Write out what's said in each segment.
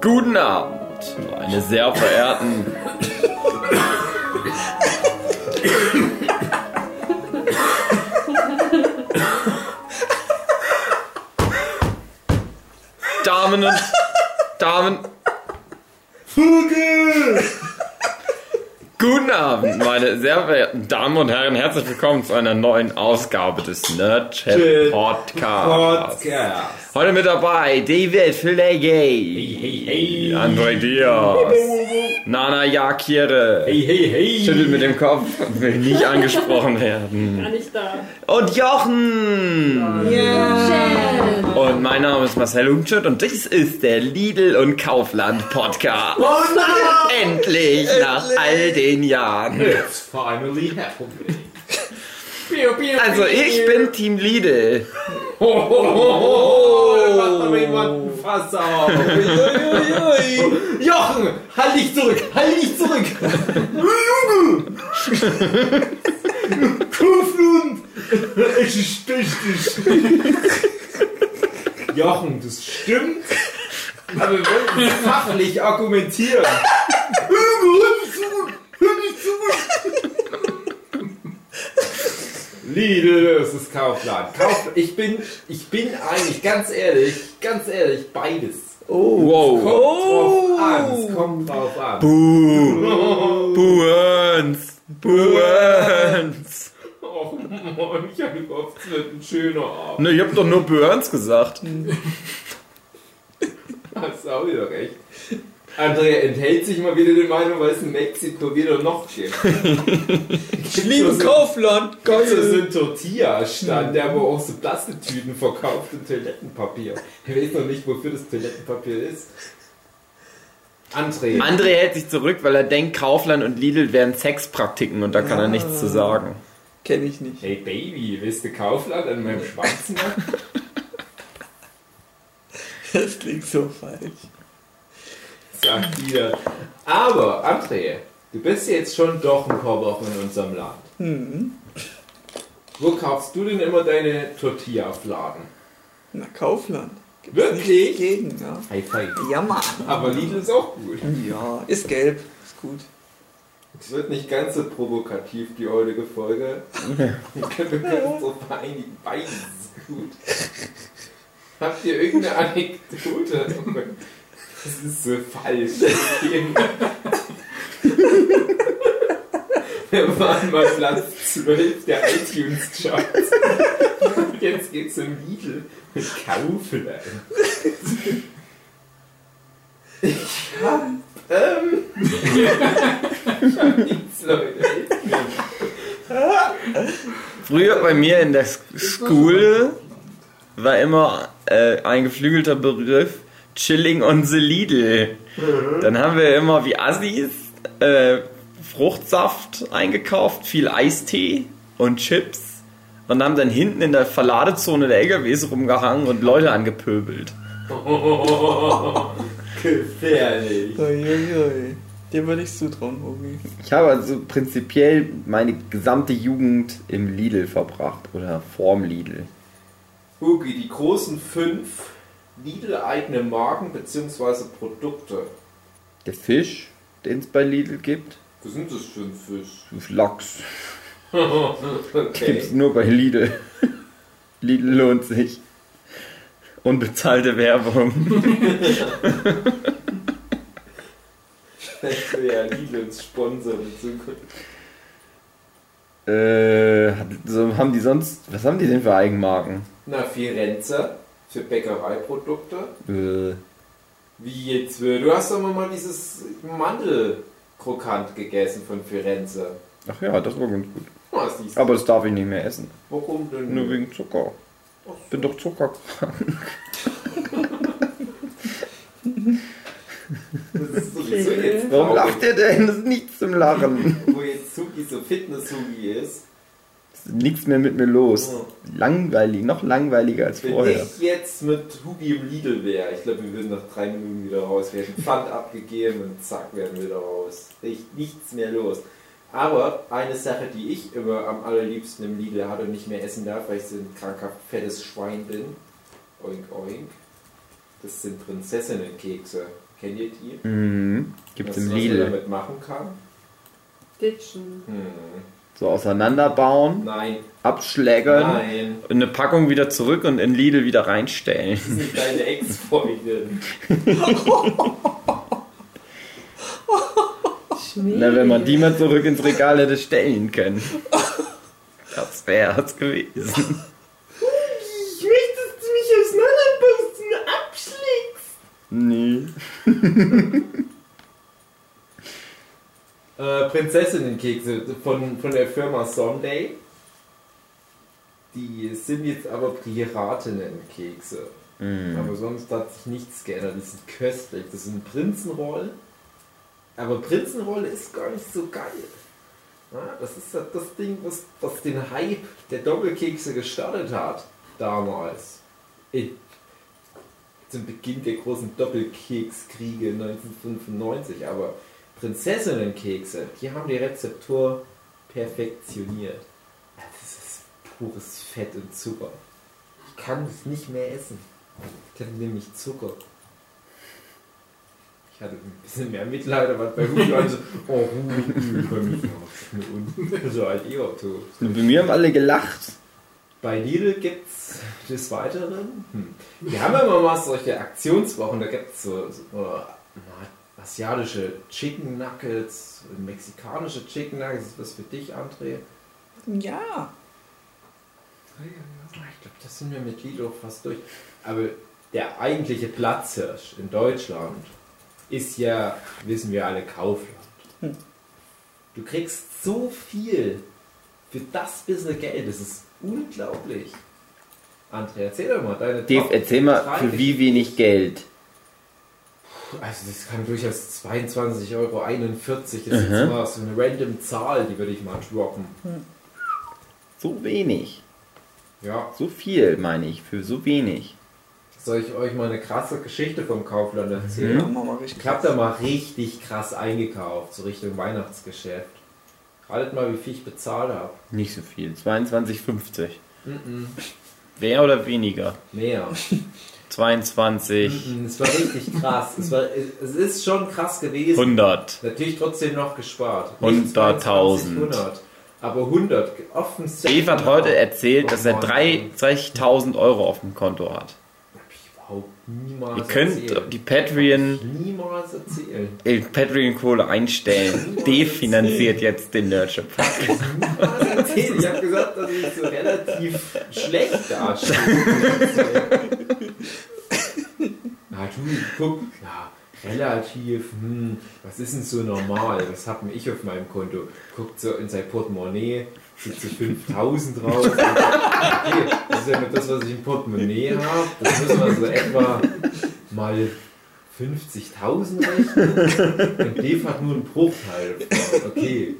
Guten Abend, meine sehr verehrten. Damen und Damen. Vogel! Guten Abend, meine sehr verehrten Damen und Herren. Herzlich willkommen zu einer neuen Ausgabe des Nerdchat Podcasts. Podcast. Heute mit dabei David Flegay, Hey, hey. André Diaz, Nana Yakire, Hey, hey, hey. schüttelt mit dem Kopf, will nicht angesprochen werden. Gar nicht da. Und Jochen! Und mein Name ist Marcel Umschut und dies ist der Lidl und Kaufland Podcast. Oh Endlich, nach all den Jahren. It's finally happening. Also ich bin Team Lidl. Ho. Da macht aber jemand ein Fass auf. Jochen, halt dich zurück, halt dich zurück. Junge. Kuflund. Es ist richtig. Jochen, das stimmt. Aber wir wollen fachlich argumentieren. Hör mich zurück. Hör mich zurück. Lidl versus Kaufland. Kauf, ich bin, ich bin eigentlich ganz ehrlich, ganz ehrlich, beides. Wow. Kommt drauf an, es kommt drauf an. Buh. Buhens. Buhens. Oh Mann, ich habe gehofft, es wird ein schöner Abend. Ne, ich hab doch nur Buhens gesagt. Hast du auch wieder recht. Andrea enthält sich mal wieder die Meinung, weil es in Mexiko wieder noch gibt. Ich liebe Kaufland. Gott, so ein Tortilla-Stand, der wo auch so Plastiktüten verkauft und Toilettenpapier. Ich weiß noch nicht, wofür das Toilettenpapier ist. André. André hält sich zurück, weil er denkt, Kaufland und Lidl wären Sexpraktiken und da kann er nichts zu sagen. Kenn ich nicht. Hey Baby, willst du Kaufland an meinem Schwanz machen? Das klingt so falsch. Sagt wieder. Aber, André, du bist jetzt schon doch ein paar Wochen in unserem Land. Hm. Wo kaufst du denn immer deine Tortilla-Fladen? Na, Kaufland. Gibt's Wirklich? Gegen, ja. High five. Ja, Mann. Aber Lidl ist auch gut. Ja, ist gelb. Ist gut. Es wird nicht ganz so provokativ, die heutige Folge. Wir können uns so vereinigen. Beides ist gut. Habt ihr irgendeine Anekdote? Das ist so falsch. Wir waren mal Platz 12 der iTunes-Charts. Jetzt geht's um Lidl mit Kaufland. Ich hab, ähm, ich hab nichts, Leute. Früher bei mir in der Sch- Schule war immer äh, ein geflügelter Begriff Chilling on the Lidl. Dann haben wir immer wie Assis äh, Fruchtsaft eingekauft, viel Eistee und Chips und haben dann hinten in der Verladezone der LKWs rumgehangen und Leute angepöbelt. Gefährlich. Uiuiui. Dir würde ich zutrauen, Obi. Ich habe also prinzipiell meine gesamte Jugend im Lidl verbracht oder vorm Lidl. Hugi, die großen fünf Lidl-eigene Marken bzw. Produkte. Der Fisch, den es bei Lidl gibt, Was sind das für ein Fisch? ist Lachs. Okay. Gibt's nur bei Lidl. Lidl lohnt sich. Unbezahlte Werbung. Vielleicht will ja Lidl uns sponsern in Zukunft. Äh, so haben die sonst. Was haben die denn für Eigenmarken? Na, Firenze für Bäckereiprodukte. Äh, Wie jetzt? äh, Du hast doch mal dieses Mandelkrokant gegessen von Firenze. ach ja, das war ganz gut. Oh, du. Aber das darf ich nicht mehr essen. Warum denn? Nur wegen Zucker. Bin doch zuckerkrank. Das ist sowieso jetzt Warum lacht ihr denn? Das ist nichts zum Lachen. Wo jetzt Sugi so Fitness-Sugi ist. Nichts mehr mit mir los. Oh. Langweilig, noch langweiliger als Wenn vorher. ich jetzt mit Hugi im Lidl wäre, ich glaube, wir würden nach drei Minuten wieder raus. Wir hätten Pfand abgegeben und zack, wären wir wieder raus. Echt nichts mehr los. Aber eine Sache, die ich immer am allerliebsten im Lidl hatte und nicht mehr essen darf, weil ich so ein krankhaft fettes Schwein bin. Oink, oink. Das sind Prinzessinnenkekse. Kennt ihr die? Mhm. Gibt's Was- im was man Lidl. damit machen kann? Ditchen. Hm. So auseinanderbauen, Nein. abschlägern, Nein. in eine Packung wieder zurück und in Lidl wieder reinstellen. Das sind deine Ex-Freundin. Na, wenn man die mal zurück ins Regal hätte stellen können. Das wär's gewesen. Ich möchte, dass du mich auseinanderbaust und abschlägst. Nee. Äh, Prinzessinnenkekse von, von der Firma Sunday. Die sind jetzt aber Piratinnenkekse. Mhm. Aber sonst hat sich nichts geändert. Die sind köstlich. Das sind Prinzenroll. Aber Prinzenroll ist gar nicht so geil. Ja, das ist halt das Ding, was, was den Hype der Doppelkekse gestartet hat. Damals. In, zum Beginn der großen Doppelkekskriege 1995. Aber Prinzessinnenkekse, die haben die Rezeptur perfektioniert. Das ist pures Fett und Zucker. Ich kann es nicht mehr essen. Ich hatte nämlich Zucker. Ich hatte ein bisschen mehr Mitleid, aber bei Hugi war ich so, oh Hugi, bei mir und so halt ihr. Und bei mir haben alle gelacht. Bei Lidl gibt es des Weiteren. Hm. Wir haben immer mal solche Aktionswochen, da gibt es so, so na, asiatische Chicken Nuggets, mexikanische Chicken Nuggets. Ist das für dich, André? Ja. Ich glaube, das sind wir mit auch fast durch. Aber der eigentliche Platzhirsch in Deutschland ist ja, wissen wir alle, Kaufland. Hm. Du kriegst so viel für das bisschen Geld, das ist unglaublich. André, erzähl doch mal deine Dave, erzähl mal, für wie wenig Geld. Also das kann durchaus 22,41 Euro. Das ist Mhm. jetzt mal so eine random Zahl, die würde ich mal droppen. So wenig. Ja, So viel, meine ich, für so wenig. soll ich euch mal eine krasse Geschichte vom Kaufland Mhm. erzählen? Machen wir mal richtig. Ich habe da mal richtig krass eingekauft, so Richtung Weihnachtsgeschäft. Ratet mal, wie viel ich bezahlt habe. Nicht so viel. 22,50. Mhm. Mehr oder weniger? Mehr. 22, Mhm, Es war richtig krass. Es, war, es ist schon krass gewesen. 100. Natürlich trotzdem noch gespart. 100.000. 100. Aber 100. Offensichtlich. Dave hat heute erzählt, dass er Mann. 30.000 Euro auf dem Konto hat. Hab niemals Ihr könnt erzählt. die Patreon, Niemals erzählen. äh, Patreon-Kohle einstellen. Dave finanziert jetzt den Nerdship. Niemals erzählt. Ich habe gesagt, dass ich so relativ schlecht dastehe. Na du, guck, ja, relativ, hm, was ist denn so normal? Was habe ich auf meinem Konto? Guckt so in sein Portemonnaie, sieht so 5000 drauf. Okay, das ist ja das, was ich im Portemonnaie habe. Das müssen wir so etwa mal 50.000 rechnen. Und Dave hat nur einen Bruchteil davon. Okay.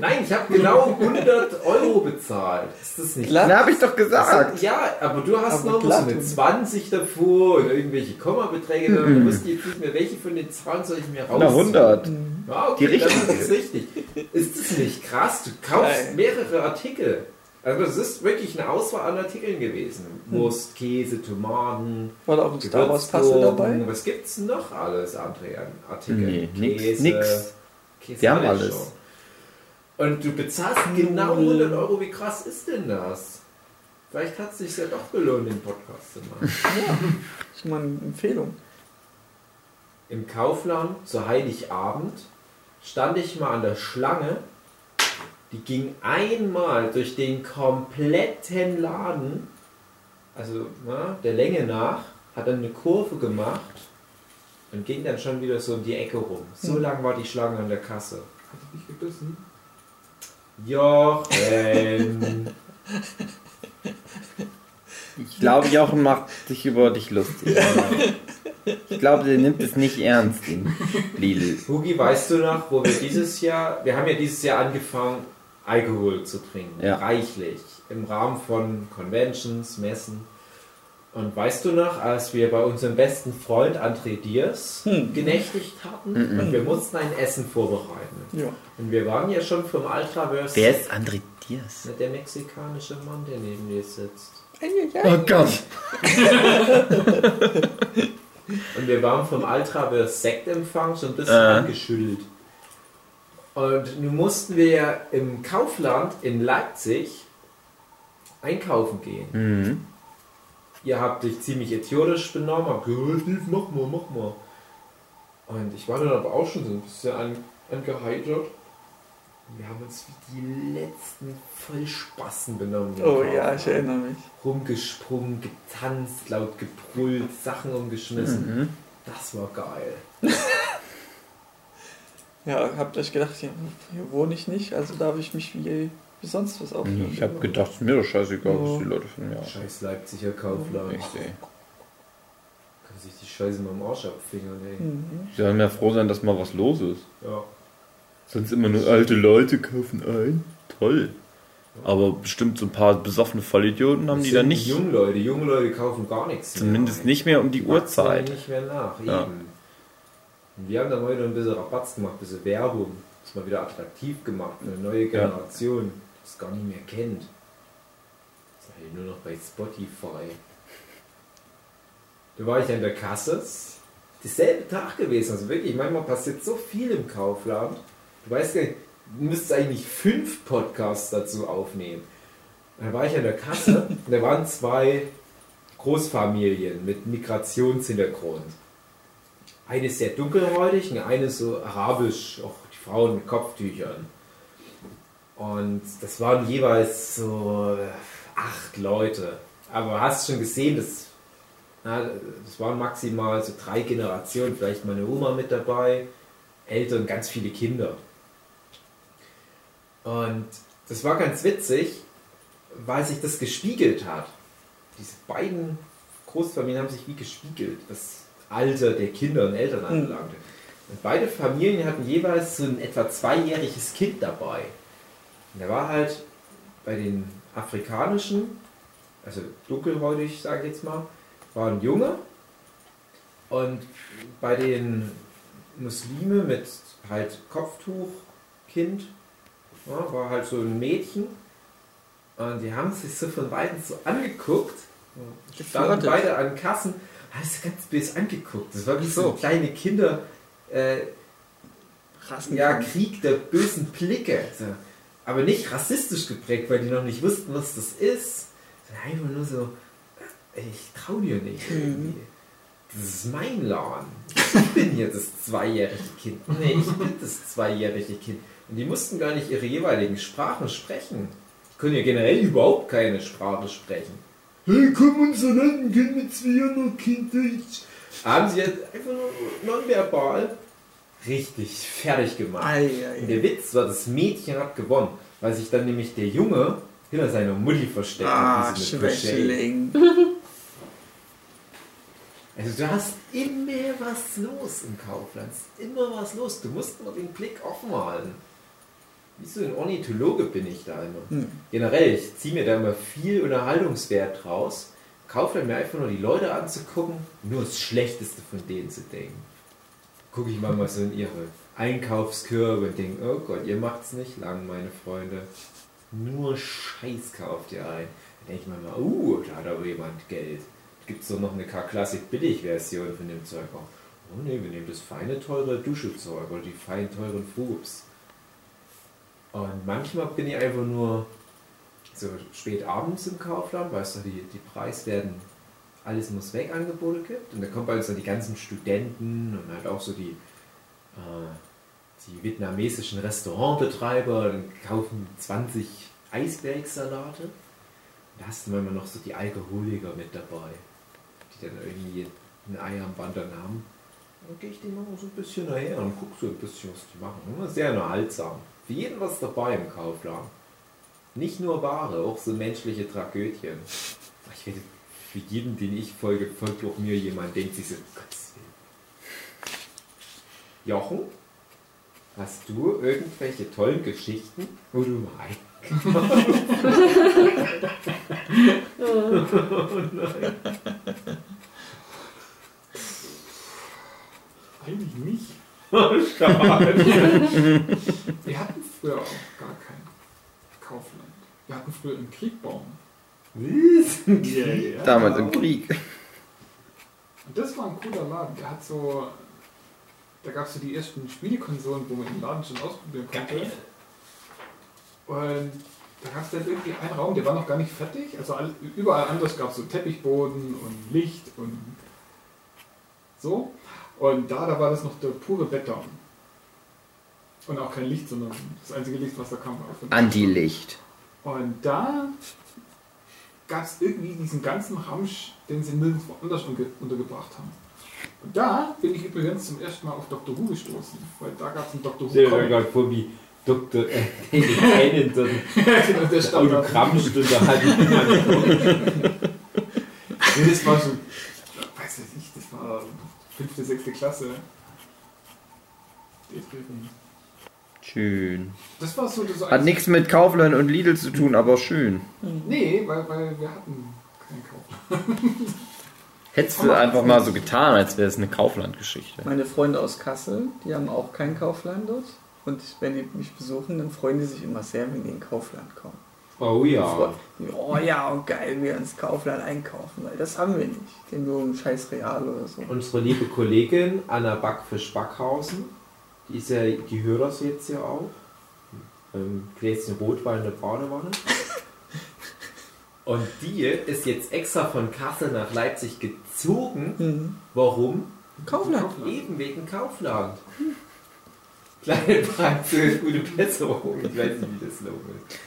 Nein, ich habe genau 100 Euro bezahlt. Ist das nicht Glatt. Na, hab ich doch gesagt. ja, aber du hast Aber noch so eine 20 davor und irgendwelche Kommabeträge. Da Mhm. wusste ich jetzt nicht mehr, welche von den Zahlen soll ich mir raus. Na, 100. Ja, okay, Die das richtige. ist richtig. Ist das nicht krass? Du kaufst Nein. mehrere Artikel. Also es ist wirklich eine Auswahl an Artikeln gewesen. Hm. Wurst, Käse, Tomaten, War da auch ein Star Wars Puzzle dabei? Was gibt's denn noch alles, André, an Artikeln? Nee, nix, Käse, nix. Käse Die haben alles. schon. Und du bezahlst genau 100 Euro. Wie krass ist denn das? Vielleicht hat es sich ja doch gelohnt, den Podcast zu machen. Ja. Das ist mal eine Empfehlung. Im Kaufland zu Heiligabend stand ich mal an der Schlange. Die ging einmal durch den kompletten Laden, also na, der Länge nach, hat dann eine Kurve gemacht und ging dann schon wieder so um die Ecke rum. So lang war die Schlange an der Kasse. Hat dich gebissen? Jochen! Ich glaube, Jochen macht sich über dich lustig. Ich glaube, der nimmt es nicht ernst, den Lidl. Hugi, weißt du noch, wo wir dieses Jahr, wir haben ja dieses Jahr angefangen, Alkohol zu trinken. Ja. Reichlich. Im Rahmen von Conventions, Messen. Und weißt du noch, als wir bei unserem besten Freund André Diers Hm. genächtigt hatten Mhm. und wir mussten ein Essen vorbereiten. Ja. Und wir waren ja schon vom Ultraverse. Wer ist André Diaz? Der mexikanische Mann, der neben dir sitzt. Oh Gott. Und wir waren vom Altra Sektempfang schon ein bisschen Äh. angeschüttelt. Und nun mussten wir ja im Kaufland in Leipzig einkaufen gehen. Mhm. Ihr habt dich ziemlich idiotisch benommen, habt gesagt, "Oh, Steve, mach mal, mach mal. Und ich war dann aber auch schon so ein bisschen an, angeheitert. Wir haben uns wie die letzten Vollspassen benommen. im Oh ja, ich erinnere mich. Rumgesprungen, getanzt, laut gebrüllt, Sachen umgeschmissen. Mhm. Das war geil. Ja, habt euch gedacht, hier, hier wohne ich nicht, also darf ich mich wie, wie sonst was aufnehmen. Ich habe gedacht, ist mir doch scheißegal, was Ja. die Leute von mir haben. Scheiß Leipziger Kaufland. Echt, ey. Kann sich die Scheiße mal am Arsch abfingern, ey. Mhm. Sie sollen ja froh sein, dass mal was los ist. Ja. Sonst immer nur alte Leute kaufen ein. Toll. Aber bestimmt so ein paar besoffene Vollidioten haben Das die dann nicht. Junge Leute. Junge Leute kaufen gar nichts. Zumindest mehr. nicht mehr um die Uhrzeit. nicht mehr nach, Ja. eben. Und wir haben dann heute ein bisschen Rabatz gemacht, ein bisschen Werbung. Das mal wieder attraktiv gemacht eine neue Generation, die es gar nicht mehr kennt. Das ist halt nur noch bei Spotify. Da war ich an der Kasse. Dieselbe Tag gewesen. Also wirklich, manchmal passiert so viel im Kaufland. Du weißt gar nicht, du müsstest eigentlich fünf Podcasts dazu aufnehmen. Da war ich an der Kasse und da waren zwei Großfamilien mit Migrationshintergrund. Eine sehr dunkelhäutig und eine so arabisch, auch die Frauen mit Kopftüchern. Und das waren jeweils so äh, acht Leute. Aber hast schon gesehen, das, na, das waren maximal so drei Generationen, vielleicht meine Oma mit dabei, Eltern, ganz viele Kinder. Und das war ganz witzig, weil sich das gespiegelt hat. Diese beiden Großfamilien haben sich wie gespiegelt, was Alter der Kinder und Eltern anbelangte. Und beide Familien hatten jeweils so ein etwa zweijähriges Kind dabei. Und der war halt bei den afrikanischen, also dunkelhäutig, sage ich jetzt mal, war ein Junge. Und bei den Muslime mit halt Kopftuch, Kind, ja, war halt so ein Mädchen. Und die haben sich so von weitem so angeguckt. Standen Geflirtet. beide an Kassen, haben sich ganz böse angeguckt. Das war wie so kleine Kinder. Äh, ja, Krieg der bösen Blicke. So. Aber nicht rassistisch geprägt, weil die noch nicht wussten, was das ist. Sondern einfach nur so, ich trau dir nicht. irgendwie. Das ist mein Laden. Ich bin hier das zweijährige Kind. Nee, ich bin das zweijährige Kind. Und die mussten gar nicht ihre jeweiligen Sprachen sprechen. Die können ja generell überhaupt keine Sprache sprechen. Hey, komm, unser Land kann mit zweijährigen Kind Deutsch. Haben sie jetzt einfach nur nonverbal richtig fertig gemacht. Ei, Und ei, der Witz war, das Mädchen hat gewonnen, weil sich dann nämlich der Junge hinter seiner Mutti versteckt. Ah, und Crochet. Schwächling. Also du hast immer was los im Kaufland. Immer was los. Du musst nur den Blick offen halten. Wie so ein Ornithologe bin ich da immer. Hm. Generell, ich ziehe mir da immer viel Unterhaltungswert raus. Kaufland mir einfach nur die Leute anzugucken, nur das Schlechteste von denen zu denken. Gucke ich manchmal so in ihre Einkaufskörbe und denke, oh Gott, ihr macht's nicht lang, meine Freunde. Nur Scheiß kauft ihr ein. Da denke ich manchmal, uh, da hat aber jemand Geld. Gibt es doch noch eine K-Classic Billig-Version von dem Zeug auch. Oh ne, wir nehmen das feine, teure Duschezeug oder die fein teuren Fubs. Und manchmal bin ich einfach nur so spät abends im Kaufland, weißt du, die, die Preiswerten, alles muss weg Angebote gibt. Und da kommen bei uns dann die ganzen Studenten und halt auch so die, äh, die vietnamesischen Restaurantbetreiber, dann kaufen 20 Eisbergsalate. Und da hast du manchmal noch so die Alkoholiker mit dabei, die dann irgendwie ein Ei am Band dann haben. Dann gehe ich die mal so ein bisschen nachher und gucke so ein bisschen, was die machen. Sehr unterhaltsam. Für jeden was dabei im Kaufladen. Nicht nur Ware, auch so menschliche Tragödien. Ich werde für jeden, den ich folge, folgt auch mir jemand, denkt sich so, Gottes Willen. Jochen, hast du irgendwelche tollen Geschichten, wo du mal Eigentlich nicht. Schade. Wir hatten früher auch gar kein Kaufland. Wir hatten früher einen Kriegbaum. Was? Ja, ja. Damals im Krieg. Und das war ein cooler Laden. Der hat so. Da gab es so die ersten Spielekonsolen, wo man im Laden schon ausprobieren konnte. Und da gab es dann irgendwie einen Raum, der war noch gar nicht fertig. Also all, überall anders gab es so Teppichboden und Licht und so. Und da, da war das noch der pure Beton. Und auch kein Licht, sondern das einzige Licht, was da kam, war Anti-Licht. Und da gab es irgendwie diesen ganzen Ramsch, den sie nirgendwo anders untergebracht haben. Und da bin ich übrigens zum ersten Mal auf Dr. Who gestoßen, weil da gab es einen Dr. Who Stell dir Comic. gerade vor, wie Dr. Äh, David Tennant dort genau, der stand da. Autogrammstunde hat. Das war schon, weiß ich nicht, das war fünfte, sechste Klasse. Schön. Das war so das Hat nichts mit Kaufland und Lidl zu tun, aber schön. Nee, weil, weil wir hatten keinen Kauf. Hättest du einfach mal so getan, als wäre es eine Kaufland-Geschichte. Meine Freunde aus Kassel, die haben auch kein Kaufland dort. Und wenn die mich besuchen, dann freuen die sich immer sehr, wenn die in Kaufland kommen. Oh ja. Oh ja, und geil, wir ins Kaufland einkaufen, weil das haben wir nicht. Gehen nur um scheiß Real oder so. Unsere liebe Kollegin Anna Backfisch Backhausen, die ist ja, die hört das jetzt ja auch. Ähm, Gläschen Rotwein in der Badewanne. Und die ist jetzt extra von Kassel nach Leipzig gezogen. Mhm. Warum? Kaufland. Eben wegen Kaufland. Kleine Praxis, gute Besserung. Ich weiß nicht, wie das Slogan ist.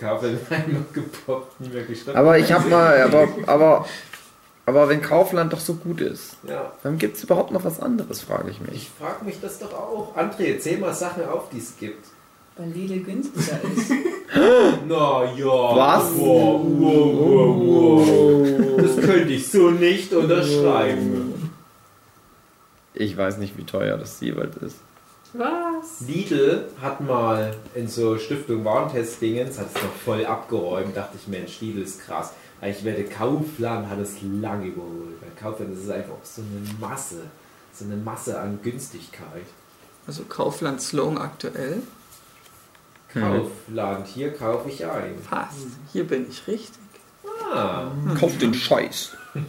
Einmal gepoppt, nie mehr geschrieben. Aber ich hab mal, aber, aber, aber wenn Kaufland doch so gut ist, Ja, dann gibt es überhaupt noch was anderes, frage ich mich. ich frage mich das doch auch. André, zähl mal Sachen auf, die es gibt. Weil Lidl günstiger ist. Na ja. Was? Wow, wow, wow, wow. Das könnte ich so nicht unterschreiben. Ich weiß nicht, wie teuer das jeweils ist. Was? Lidl hat mal in so Stiftung Warentest-Dingens, hat es noch voll abgeräumt, dachte ich, Mensch, Lidl ist krass. Aber ich werde Kaufland hat es lange überholt. Weil Kaufland das ist einfach so eine Masse, so eine Masse an Günstigkeit. Also Kaufland Sloan aktuell. Kaufland, hier kaufe ich ein. Passt. Hier bin ich richtig. Ah, Kauf den Scheiß.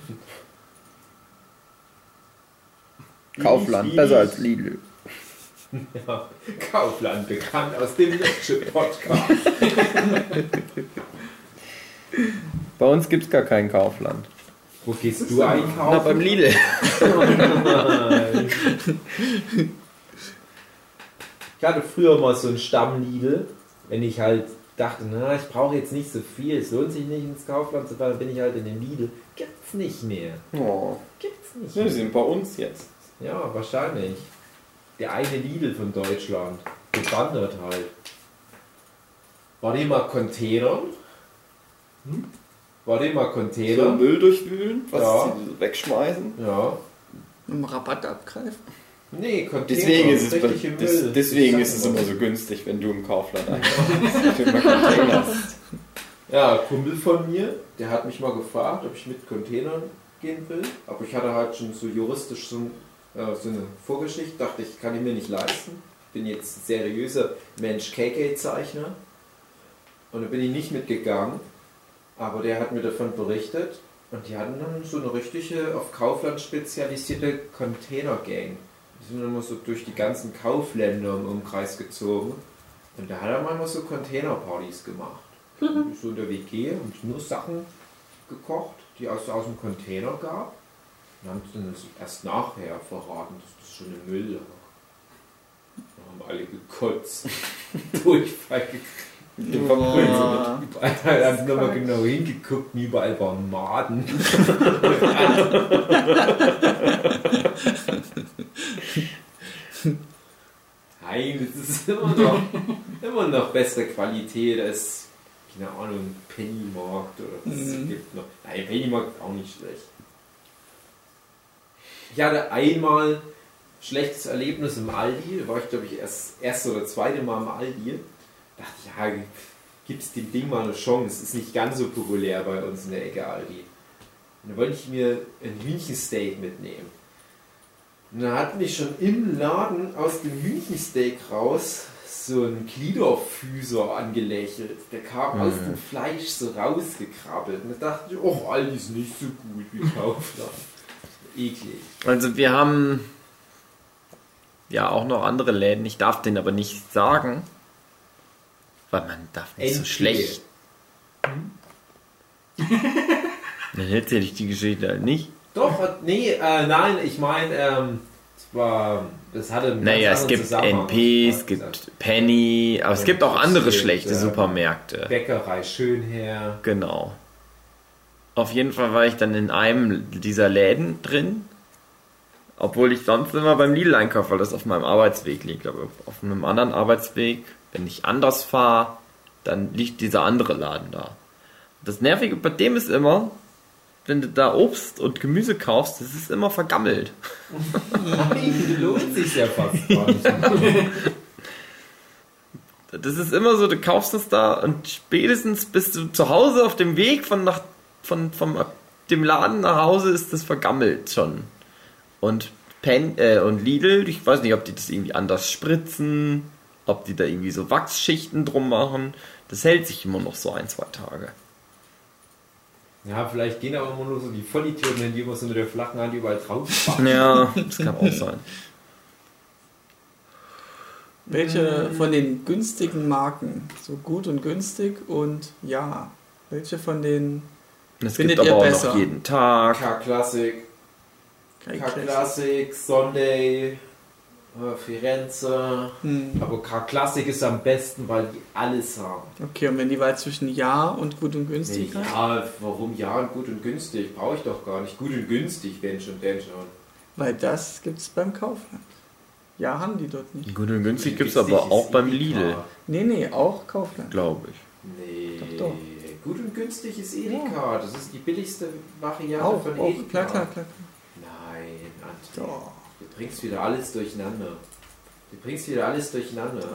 Kaufland, besser als Lidl. Ja. Kaufland, bekannt aus dem Lecce Podcast. Bei uns gibt es gar keinen Kaufland. Wo gehst du einkaufen? Na, beim Lidl. Ich hatte früher mal so einen Stammlidl, wenn ich halt dachte, na, ich brauche jetzt nicht so viel, es lohnt sich nicht ins Kaufland zu fahren, dann bin ich halt in den Lidl. Gibt's nicht mehr. Oh, Gibt's nicht mehr. sind bei uns jetzt. Ja, wahrscheinlich. Der eine Lidl von Deutschland. Gewandert halt. War die mal Containern? Hm? War die mal Container? Müll durchwühlen, was Ja. sie wegschmeißen. Ja. Mit dem Rabatt abgreifen. Nee, Container. Deswegen ist es, des, Müll. deswegen ist es immer so günstig, wenn du im Kaufland einkaufst. Container. Ja, ein Kumpel von mir, der hat mich mal gefragt, ob ich mit Containern gehen will. Aber ich hatte halt schon so juristisch so, ein, äh, so eine Vorgeschichte. Dachte ich, kann ich mir nicht leisten. Bin jetzt seriöser Mensch KK-Zeichner. Und da bin ich nicht mitgegangen. Aber der hat mir davon berichtet. Und die hatten dann so eine richtige, auf Kaufland spezialisierte Container-Gang. Die sind immer so durch die ganzen Kaufländer im Umkreis gezogen. Und da hat er manchmal so Container-Partys gemacht. So in der WG und nur Sachen gekocht, die es aus dem Container gab. Und haben sie das erst nachher verraten, dass das schon im Müll lag. Da haben alle gekotzt. Durchfall gekriegt. Boah. Überall haben sie nochmal genau hingeguckt und überall waren Maden. Nein, das ist immer noch, immer noch beste Qualität als, keine Ahnung, Pennymarkt oder was es Mhm. gibt noch. Nein, Pennymarkt ist auch nicht schlecht. Ich hatte einmal schlechtes Erlebnis im Aldi, da war ich glaube ich erst erste oder zweite Mal im Aldi. dachte ich, ja, gibt es dem Ding mal eine Chance. Ist nicht ganz so populär bei uns in der Ecke Aldi. Und da wollte ich mir ein Hühnchensteak mitnehmen. Und dann hat mich schon im Laden aus dem Hühnchensteak raus so einen Gliederfüßer angelächelt. Der kam aus Mhm. dem Fleisch so rausgekrabbelt. Und da dachte ich, oh, Aldi ist nicht so gut wie Kaufland. Eklig. Also wir haben ja auch noch andere Läden. Ich darf den aber nicht sagen, weil man darf nicht so NP. schlecht. Dann erzähle ich die Geschichte halt nicht. Doch, nee, äh, nein, ich meine, ähm, es war, das hatte einen Naja, es gibt. NP, es gibt Penny, aber es gibt auch andere schlechte ähm, Supermärkte. Bäckerei Schönherr. Genau. Auf jeden Fall war ich dann in einem dieser Läden drin. Obwohl ich sonst immer beim Lidl einkaufe, weil das auf meinem Arbeitsweg liegt. Aber auf einem anderen Arbeitsweg, wenn ich anders fahre, dann liegt dieser andere Laden da. Das Nervige bei dem ist immer, wenn du da Obst und Gemüse kaufst, das ist immer vergammelt. Lohnt sich ja fast gar nicht. Das ist immer so, du kaufst es da und spätestens bist du zu Hause auf dem Weg von nach, von, vom, dem Laden nach Hause ist das vergammelt schon. Und Pen, äh, und Lidl, ich weiß nicht, ob die das irgendwie anders spritzen, ob die da irgendwie so Wachsschichten drum machen. Das hält sich immer noch so ein, zwei Tage. Ja, vielleicht gehen aber immer nur so die Vollidioten, wenn die immer so mit der flachen Hand überall drauf fahren. Ja, das kann auch sein. Welche von den günstigen Marken, so gut und günstig und ja, welche von den Es Findet gibt ihr aber auch besser? noch jeden Tag. K-Klassik, K-Klassik, Sunday, äh, Firenze. Hm. Aber K-Klassik ist am besten, weil die alles haben. Okay, und wenn die Wahl zwischen ja und gut und günstig Nee, ja, warum ja und gut und günstig? Brauche ich doch gar nicht. Gut und günstig, wenn schon, denn schon. Weil das gibt es beim Kaufland. Ja, haben die dort nicht. Gut und günstig gibt es aber auch beim. Lidl, Nee, nee, auch Kaufland. glaube ich. Nee, Doch, doch. Gut und günstig ist Edeka. Das ist die billigste Variante Auch, von auch, Edeka. klar, klar, klar. Nein, André. Doch. Du bringst wieder alles durcheinander. Du bringst wieder alles durcheinander.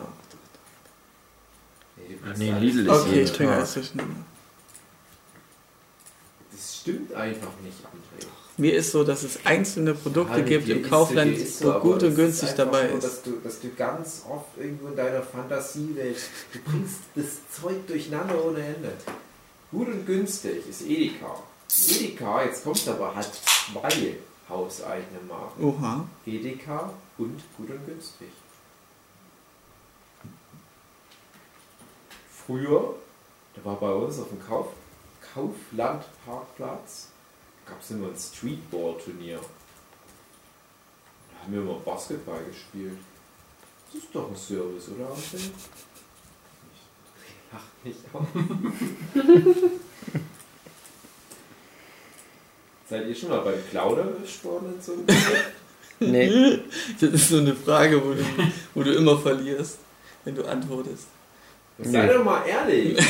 Nee, du bringst Nee, Lidl ist. Okay, ich trinke alles durcheinander. Das stimmt einfach nicht, André. Mir ist so, dass es einzelne Produkte Ja, gibt im Kaufland, so, wo gut und günstig dabei so, ist. Dass du, dass du ganz oft irgendwo in deiner Fantasiewelt, du bringst das Zeug durcheinander ohne Ende. Gut und günstig ist Edeka. Edeka, jetzt kommt aber, hat zwei hauseigene Marken. Oha. Edeka und gut und günstig. Früher, da war bei uns auf dem Kauf, Kauflandparkplatz, gab es immer ein Streetball-Turnier. Da haben wir immer Basketball gespielt. Das ist doch ein Service, oder? Lach mich auf. Seid ihr schon mal beim worden in so einem Nee, Das ist so eine Frage, wo du, wo du immer verlierst, wenn du antwortest. Sei doch mal ehrlich.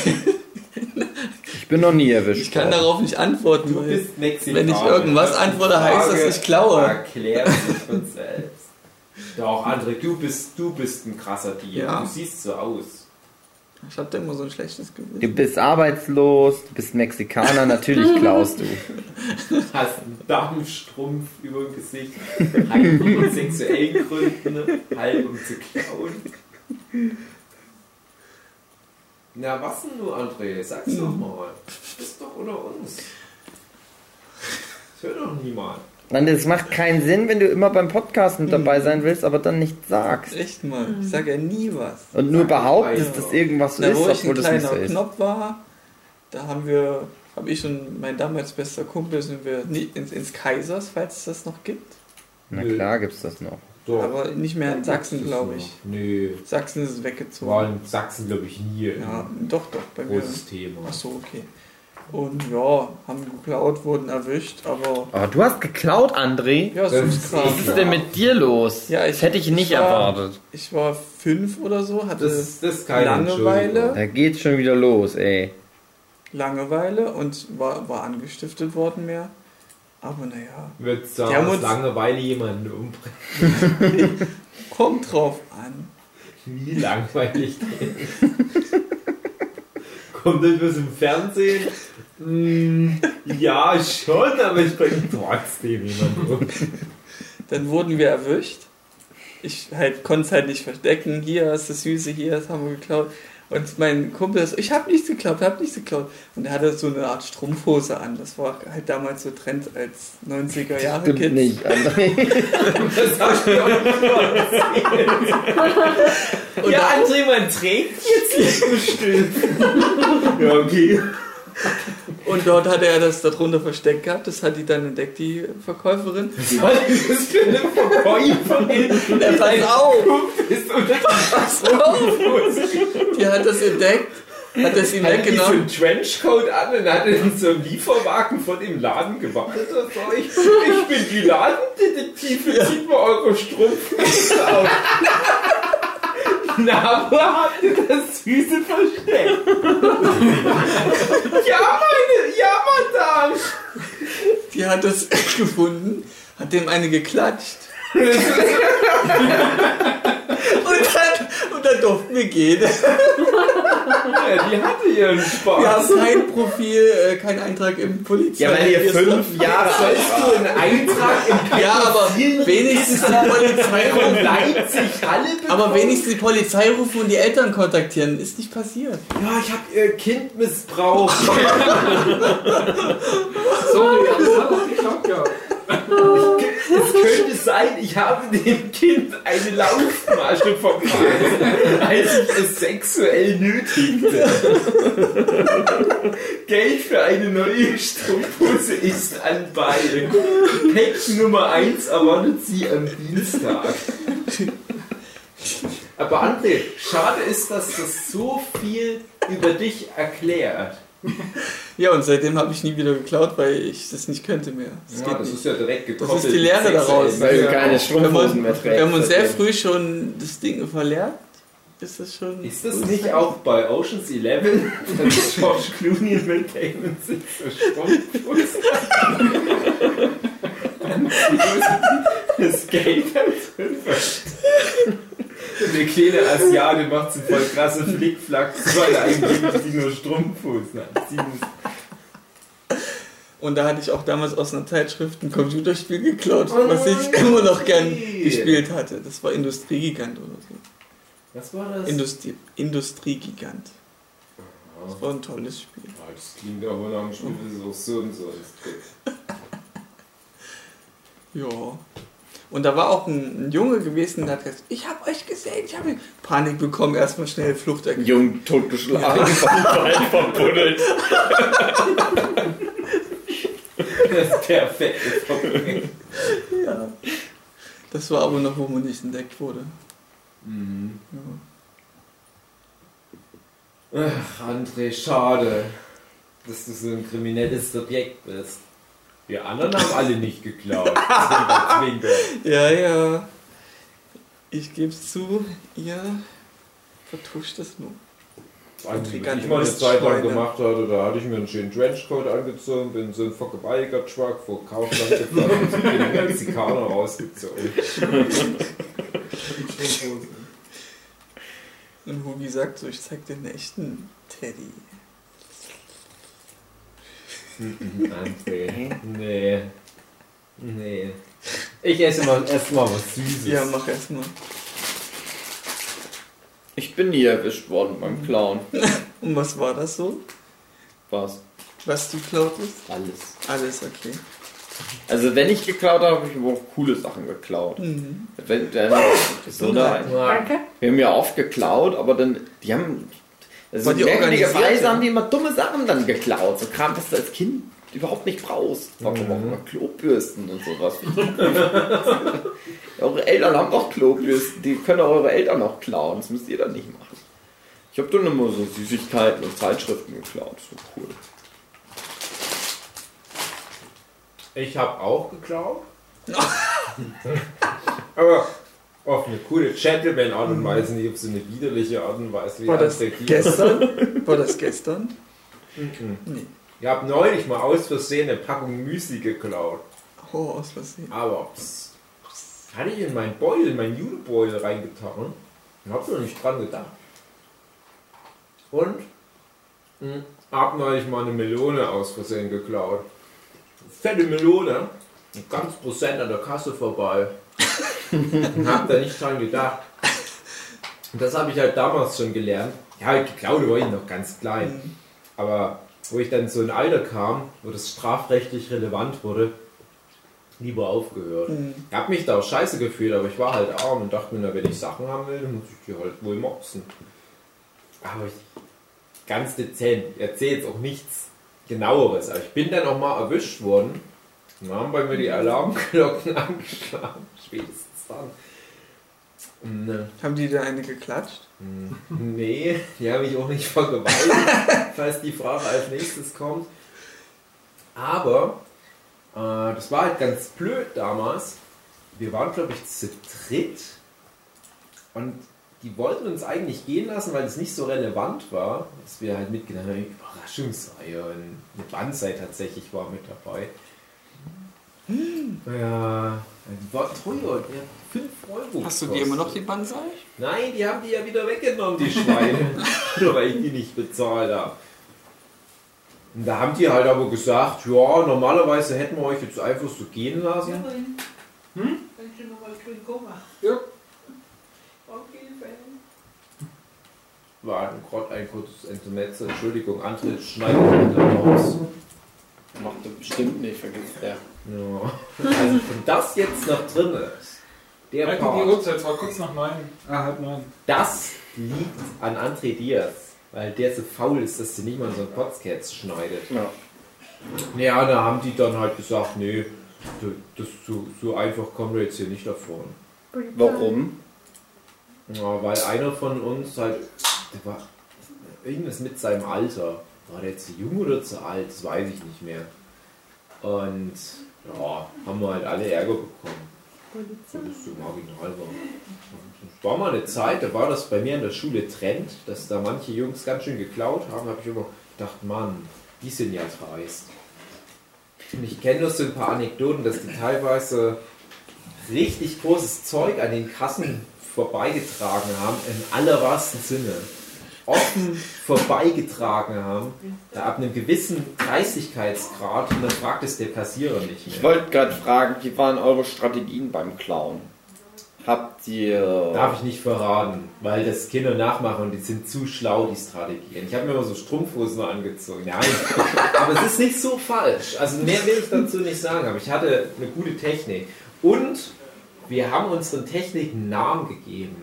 ich bin noch nie erwischt. Ich kann worden. darauf nicht antworten, Du bist Mexikaner. wenn ich irgendwas antworte, heißt das, ich klaue. Erklärt sich von selbst. Doch, André, du bist, du bist ein krasser Dieb. Ja. Du siehst so aus. Ich hab da immer so ein schlechtes Gewissen. Du bist arbeitslos, du bist Mexikaner, natürlich klaust du. Hast einen Dammstrumpf über dem Gesicht. Halb aus sexuellen Gründen, halb um zu klauen. Na, was denn du, André? Sag's doch mal. Du bist doch unter uns. Das hört doch niemand. Nein, das macht keinen Sinn, wenn du immer beim Podcast mit dabei sein willst, aber dann nichts sagst. Echt mal, ich sage ja nie was. Und nur behauptest, dass irgendwas so Da ist, wo ich obwohl ein das nicht kleiner so ist. Knopf war, da haben wir, habe ich und mein damals bester Kumpel sind wir ins, ins Kaisers, falls es das noch gibt. Na klar gibt's das noch. Doch. Aber nicht mehr in Sachsen, glaube ich. Nee. Sachsen ist es War weggezogen. in Sachsen, glaube ich, nie Ja, doch, doch, bei mir. großes Thema. Ach so, okay. Und ja, haben geklaut, wurden erwischt, aber Aber du hast geklaut, André? ja, so Das ist Kram. Was ist denn mit dir los? Ja, ich- das hätte ich nicht ich war- erwartet. Ich war fünf oder so, hatte Das, ist- das ist keine Langeweile. Da geht's schon wieder los, ey. Langeweile und war, war angestiftet worden mehr. Aber naja, Ich würde Die sagen, dass Langeweile jemanden umbringt. kommt drauf an. Wie langweilig denn? Kommt etwas im Fernsehen? Hm, ja, schon, aber ich bringe trotzdem jemanden um. Dann wurden wir erwischt ich halt konnte es halt nicht verstecken. Hier ist das Süße, hier das haben wir geklaut. Und mein Kumpel ist, ich habe nichts geklaut, habe nichts geklaut. Und er hatte so eine Art Strumpfhose an. Das war halt damals so Trend als 90er Jahre Stimmt Kind. nicht, André. Das hast du auch nicht Und Ja, André, man trägt jetzt bestimmt. ja, okay. Und dort hat er das darunter versteckt gehabt. Das hat die dann entdeckt, die Verkäuferin. Was ist das für eine Verkäuferin? Ja, pass auf! Pass auf! Die hat das entdeckt, hat das ihm Hat die so weggenommen. einen Trenchcoat an und hat in so einem Lieferwagen vor dem Laden gewartet. und so, Ich, ich bin die Ladendetektive, zieht mal eure Strumpfhose auf. Na, wo habt ihr das Süße versteckt? ja, meine, ja, Madame. Die hat das gefunden, hat dem eine geklatscht. und, dann, und dann durften wir gehen. Ja, die hatte ihren Wir Spaß. haben kein Profil, äh, kein Eintrag im Polizei. Ja, weil ihr fünf Jahre alt Sollst du einen Eintrag im Ja, aber wenigstens die Polizei von rufen. Leipzig Halle bekommen? Aber wenigstens die Polizei rufen und die Eltern kontaktieren. Ist nicht passiert. Ja, ich habe ihr Kind missbraucht. Sorry, das hat auch geklappt gehabt. Es könnte sein, ich habe dem Kind eine Laufmasche verpasst, als ich es sexuell nötigte. Geld für eine neue Strumpfhose ist anbei. Pack Nummer 1 erwartet sie am Dienstag. Aber André, schade ist, dass das so viel über dich erklärt. Ja, und seitdem habe ich nie wieder geklaut, weil ich das nicht könnte mehr. Das Ja, geht das nicht. ist ja direkt gekoppelt. Das ist die Lehre daraus. Weil du keine Wenn Strumpfhosen mehr man, trägst. wenn man sehr früh schon das Ding verlernt, ist das schon. Ist das nicht auch bei Ocean's Eleven, dass George Clooney und Matt Damon sind so hat Und der kleine Asiate macht so voll krasse Flickflacks, weil eigentlich sie nur Strumpfhosen anziehen. Und da hatte ich auch damals aus einer Zeitschrift ein Computerspiel geklaut, Oh was ich immer noch gern gespielt hatte. Das war Industriegigant oder so. Was war das? Industrie, Industriegigant. Das war ein tolles Spiel. Ah, das klingt aber nach einem Spiel, das ist auch so und so. Ja. Und da war auch ein, ein Junge gewesen, der hat gesagt, ich habe euch gesehen, ich habe Panik bekommen, erstmal schnell Flucht ergriffen. Jung totgeschlagen, vom Wald verbuddelt. Das ist perfekt. Ja. Das war aber noch, wo man nicht entdeckt wurde. Mhm. Ja. Ach, André, schade, dass du so ein kriminelles Subjekt bist. Wir anderen haben alle nicht geklaut. Zwinker, zwinker. Ja, ja. Ich gebe es zu, ihr vertuscht es nur. Als Intrigante ich mal eine Zeit lang gemacht hatte, da hatte ich mir einen schönen Trenchcoat angezogen, bin so ein vergewaltiger-Truck vor Kaufland gefahren und den Mexikaner rausgezogen. Und Hugi sagt so, ich zeig dir einen echten Teddy. Nee. Nee. Ich esse mal erstmal was Süßes. Ja, mach erst mal. Ich bin nie erwischt worden beim Clown. Und was war das so? Was? Was du klautest? Alles. Alles okay. Also wenn ich geklaut habe, habe ich aber auch coole Sachen geklaut. Mhm. Wenn, dann, so da, Danke. wir haben ja oft geklaut, aber dann, die haben, also die merkwürdigerweise haben die immer dumme Sachen dann geklaut. So Kram, was du als Kind überhaupt nicht brauchst. Warum auch immer Klobürsten und sowas. eure Eltern haben doch Klobürsten, die können eure Eltern auch klauen. Das müsst ihr dann nicht machen. Ich habe dann immer so Süßigkeiten und Zeitschriften geklaut. So cool. Ich habe auch geklaut. Aber auf eine coole Gentleman-Art und Weise, nicht auf so eine widerliche Art und Weise wie War das gestern? War das gestern? Mhm. Nee. Ich habe neulich mal aus Versehen eine Packung Müsli geklaut. Oh, aus Versehen. Aber pss, hatte ich in meinen Beutel, meinen Judebeutel reingetan und habe noch nicht dran gedacht. Und mh, hab neulich mal eine Melone aus Versehen geklaut. Fette Melone, ganz Prozent an der Kasse vorbei. Und habe da nicht dran gedacht. Und das habe ich halt damals schon gelernt. Ja, geklaut war ich noch ganz klein. Aber wo ich dann so ein Alter kam, wo das strafrechtlich relevant wurde, lieber aufgehört. Ich habe mich da auch scheiße gefühlt, aber ich war halt arm und dachte mir, na, wenn ich Sachen haben will, dann muss ich die halt wohl mopsen. Aber ich, ganz dezent, ich erzähle jetzt auch nichts genaueres, aber ich bin dann auch mal erwischt worden und dann haben bei mir die Alarmglocken angeschlagen, spätestens Und, äh, Haben die da eine geklatscht? Nee, die habe ich auch nicht vergewaltigt, falls die Frage als nächstes kommt. Aber äh, das war halt ganz blöd damals. Wir waren, glaube ich, zu dritt und die wollten uns eigentlich gehen lassen, weil es nicht so relevant war, dass wir halt mitgenommen haben. Überraschungsreihe und eine Bandzeit tatsächlich war mit dabei. Ja, die war teuer, die hat 5 Euro. Hast du die immer noch, die Banzai? Nein, die haben die ja wieder weggenommen, die Schweine. Nur weil ich die nicht bezahlt habe. Und da haben die halt aber gesagt, ja, normalerweise hätten wir euch jetzt einfach so gehen lassen. Hm? Ja. Jeden Fall. War ein, Grott, ein kurzes Intermezzo. Entschuldigung, André schneidet mit raus. Macht er bestimmt nicht, vergisst er. Ja. Also, wenn das jetzt noch drin ist, der die Part, Uhrzeit, es war kurz nach neun. Ah, halb neun. das liegt an André Diaz. Weil der so faul ist, dass sie nicht mal so ein Potscats schneidet. Ja. Ja, da haben die dann halt gesagt, nee, das so, so einfach kommen wir jetzt hier nicht davon. Warum? Ja, weil einer von uns halt, der war irgendwas mit seinem Alter. War der zu jung oder zu alt? Das weiß ich nicht mehr. Und ja, haben wir halt alle Ärger bekommen. Weil das so marginal war. Es war mal eine Zeit, da war das bei mir in der Schule Trend, dass da manche Jungs ganz schön geklaut haben. Da habe ich immer gedacht, Mann, die sind ja dreist. Und ich kenne nur so ein paar Anekdoten, dass die teilweise richtig großes Zeug an den Kassen vorbeigetragen haben, im allerwahrsten Sinne. Offen vorbeigetragen haben, da ab einem gewissen Dreistigkeitsgrad und dann fragt es der Kassierer nicht Ich mehr. wollte gerade fragen, wie waren eure Strategien beim Klauen? Habt ihr. Darf ich nicht verraten, weil das Kinder nachmachen und die sind zu schlau, die Strategien. Ich habe mir immer so Strumpfhosen angezogen. Nein, aber es ist nicht so falsch. Also mehr will ich dazu nicht sagen, aber ich hatte eine gute Technik. Und wir haben unseren Techniken Namen gegeben.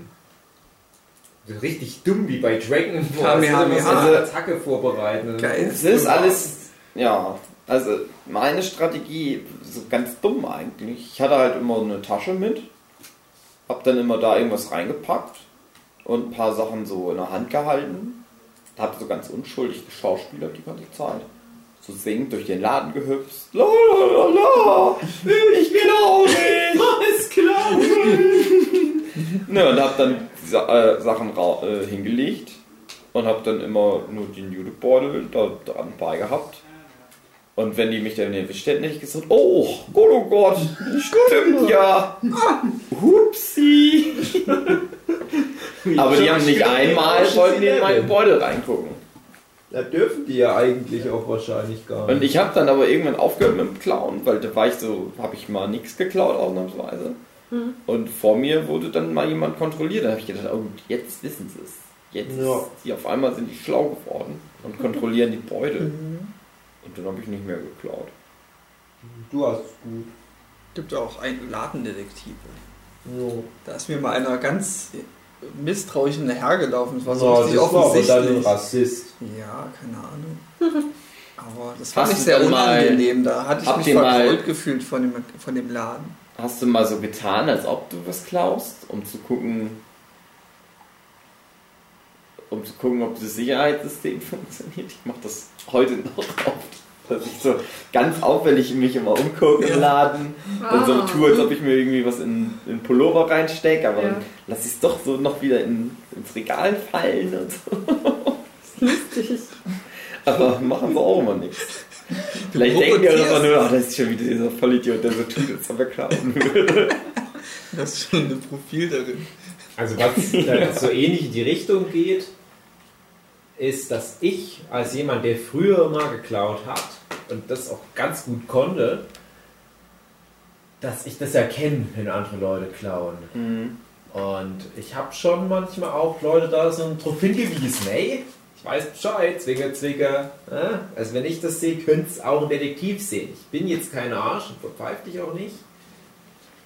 Richtig dumm wie bei Dragon Ball. Kamehameha. so eine Attacke vorbereiten. Geil. Es ist alles. Ja. Also, meine Strategie, so ganz dumm eigentlich. Ich hatte halt immer eine Tasche mit. Hab dann immer da irgendwas reingepackt. Und ein paar Sachen so in der Hand gehalten. Da hab so ganz unschuldig geschauspielert die ganze Zeit. So singend durch den Laden gehüpft. La la la la. Ich klau nicht. Alles klar. Ne, und hab dann Sa äh, Sachen äh, hingelegt und hab dann immer nur den Judebeutel da dran bei gehabt. Und wenn die mich dann erwischt hätten, hätte ich gesagt, oh Gott, oh Gott, stimmt ja. Hupsi. Aber die haben nicht einmal, wollten in meinen Beutel reingucken. Da dürfen die ja eigentlich auch wahrscheinlich gar Und ich habe dann aber irgendwann aufgehört mit dem Klauen, weil da war ich so, habe ich mal nichts geklaut ausnahmsweise. Und vor mir wurde dann mal jemand kontrolliert. Da habe ich gedacht, oh, jetzt wissen sie es. Jetzt Ja. ist die auf einmal sind die schlau geworden und kontrollieren die Beutel. Und dann habe ich nicht mehr geklaut. Du hast es gut. Gibt auch einen Ladendetektive. Jo. Da ist mir mal einer ganz misstrauisch hinterhergelaufen. Das war so Ja, richtig das war aber dann ein offensichtlich. Rassist. Ja, keine Ahnung. Aber das fand ich sehr unangenehm. Da hatte ich mich vergrollt gefühlt von dem, von dem Laden. Hast du mal so getan, als ob du was klaust, um zu gucken, um zu gucken, ob das Sicherheitssystem funktioniert? Ich mache das heute noch oft. Dass ich so ganz auffällig mich immer umgucke im Laden und so Ah. tue, als ob ich mir irgendwie was in, in Pullover reinstecke, aber Ja. dann lasse ich es doch so noch wieder in, ins Regal fallen und so. Lustig. Aber machen sie auch immer nichts. Vielleicht denken die auch immer nur, oh, das ist schon wieder dieser Vollidiot, der so tut, als ob er klauen würde. Das ist schon ein Profil darin. Also was so ähnlich in die Richtung geht, ist, dass ich als jemand, der früher mal geklaut hat und das auch ganz gut konnte, dass ich das erkenne, wenn andere Leute klauen. Mhm. Und ich habe schon manchmal auch Leute da so drauf hingewiesen, ey, ich weiß Bescheid, Zwicker, Zwicker. Also wenn ich das sehe, könnte es auch ein Detektiv sehen. Ich bin jetzt kein Arsch und verpfeife dich auch nicht.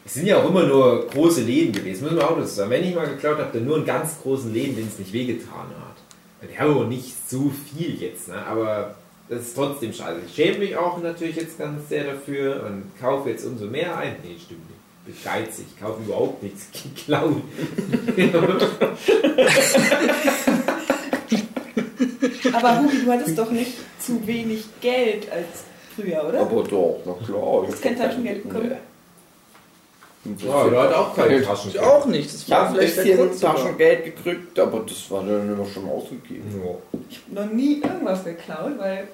Es sind ja auch immer nur große Läden gewesen, muss man auch dazu sagen. Wenn ich mal geklaut habe, dann nur in ganz großen Läden, denen es nicht wehgetan hat. Die haben auch nicht so viel jetzt, ne? aber das ist trotzdem scheiße. Ich schäme mich auch natürlich jetzt ganz sehr dafür und kaufe jetzt umso mehr ein. Nee, stimmt nicht. Ich bin geizig, ich kaufe überhaupt nichts geklaut. Aber Hubi, du hattest doch nicht zu wenig Geld als früher, oder? Aber doch, na klar. Hast kein Taschengeld bekommen? Ja, der hat auch keine Ich Taschengeld. auch nicht. Das Ich habe war ein vielleicht der bisschen. Taschengeld gekriegt, aber das war dann immer schon ausgegeben. Ja. Ich habe noch nie irgendwas geklaut, weil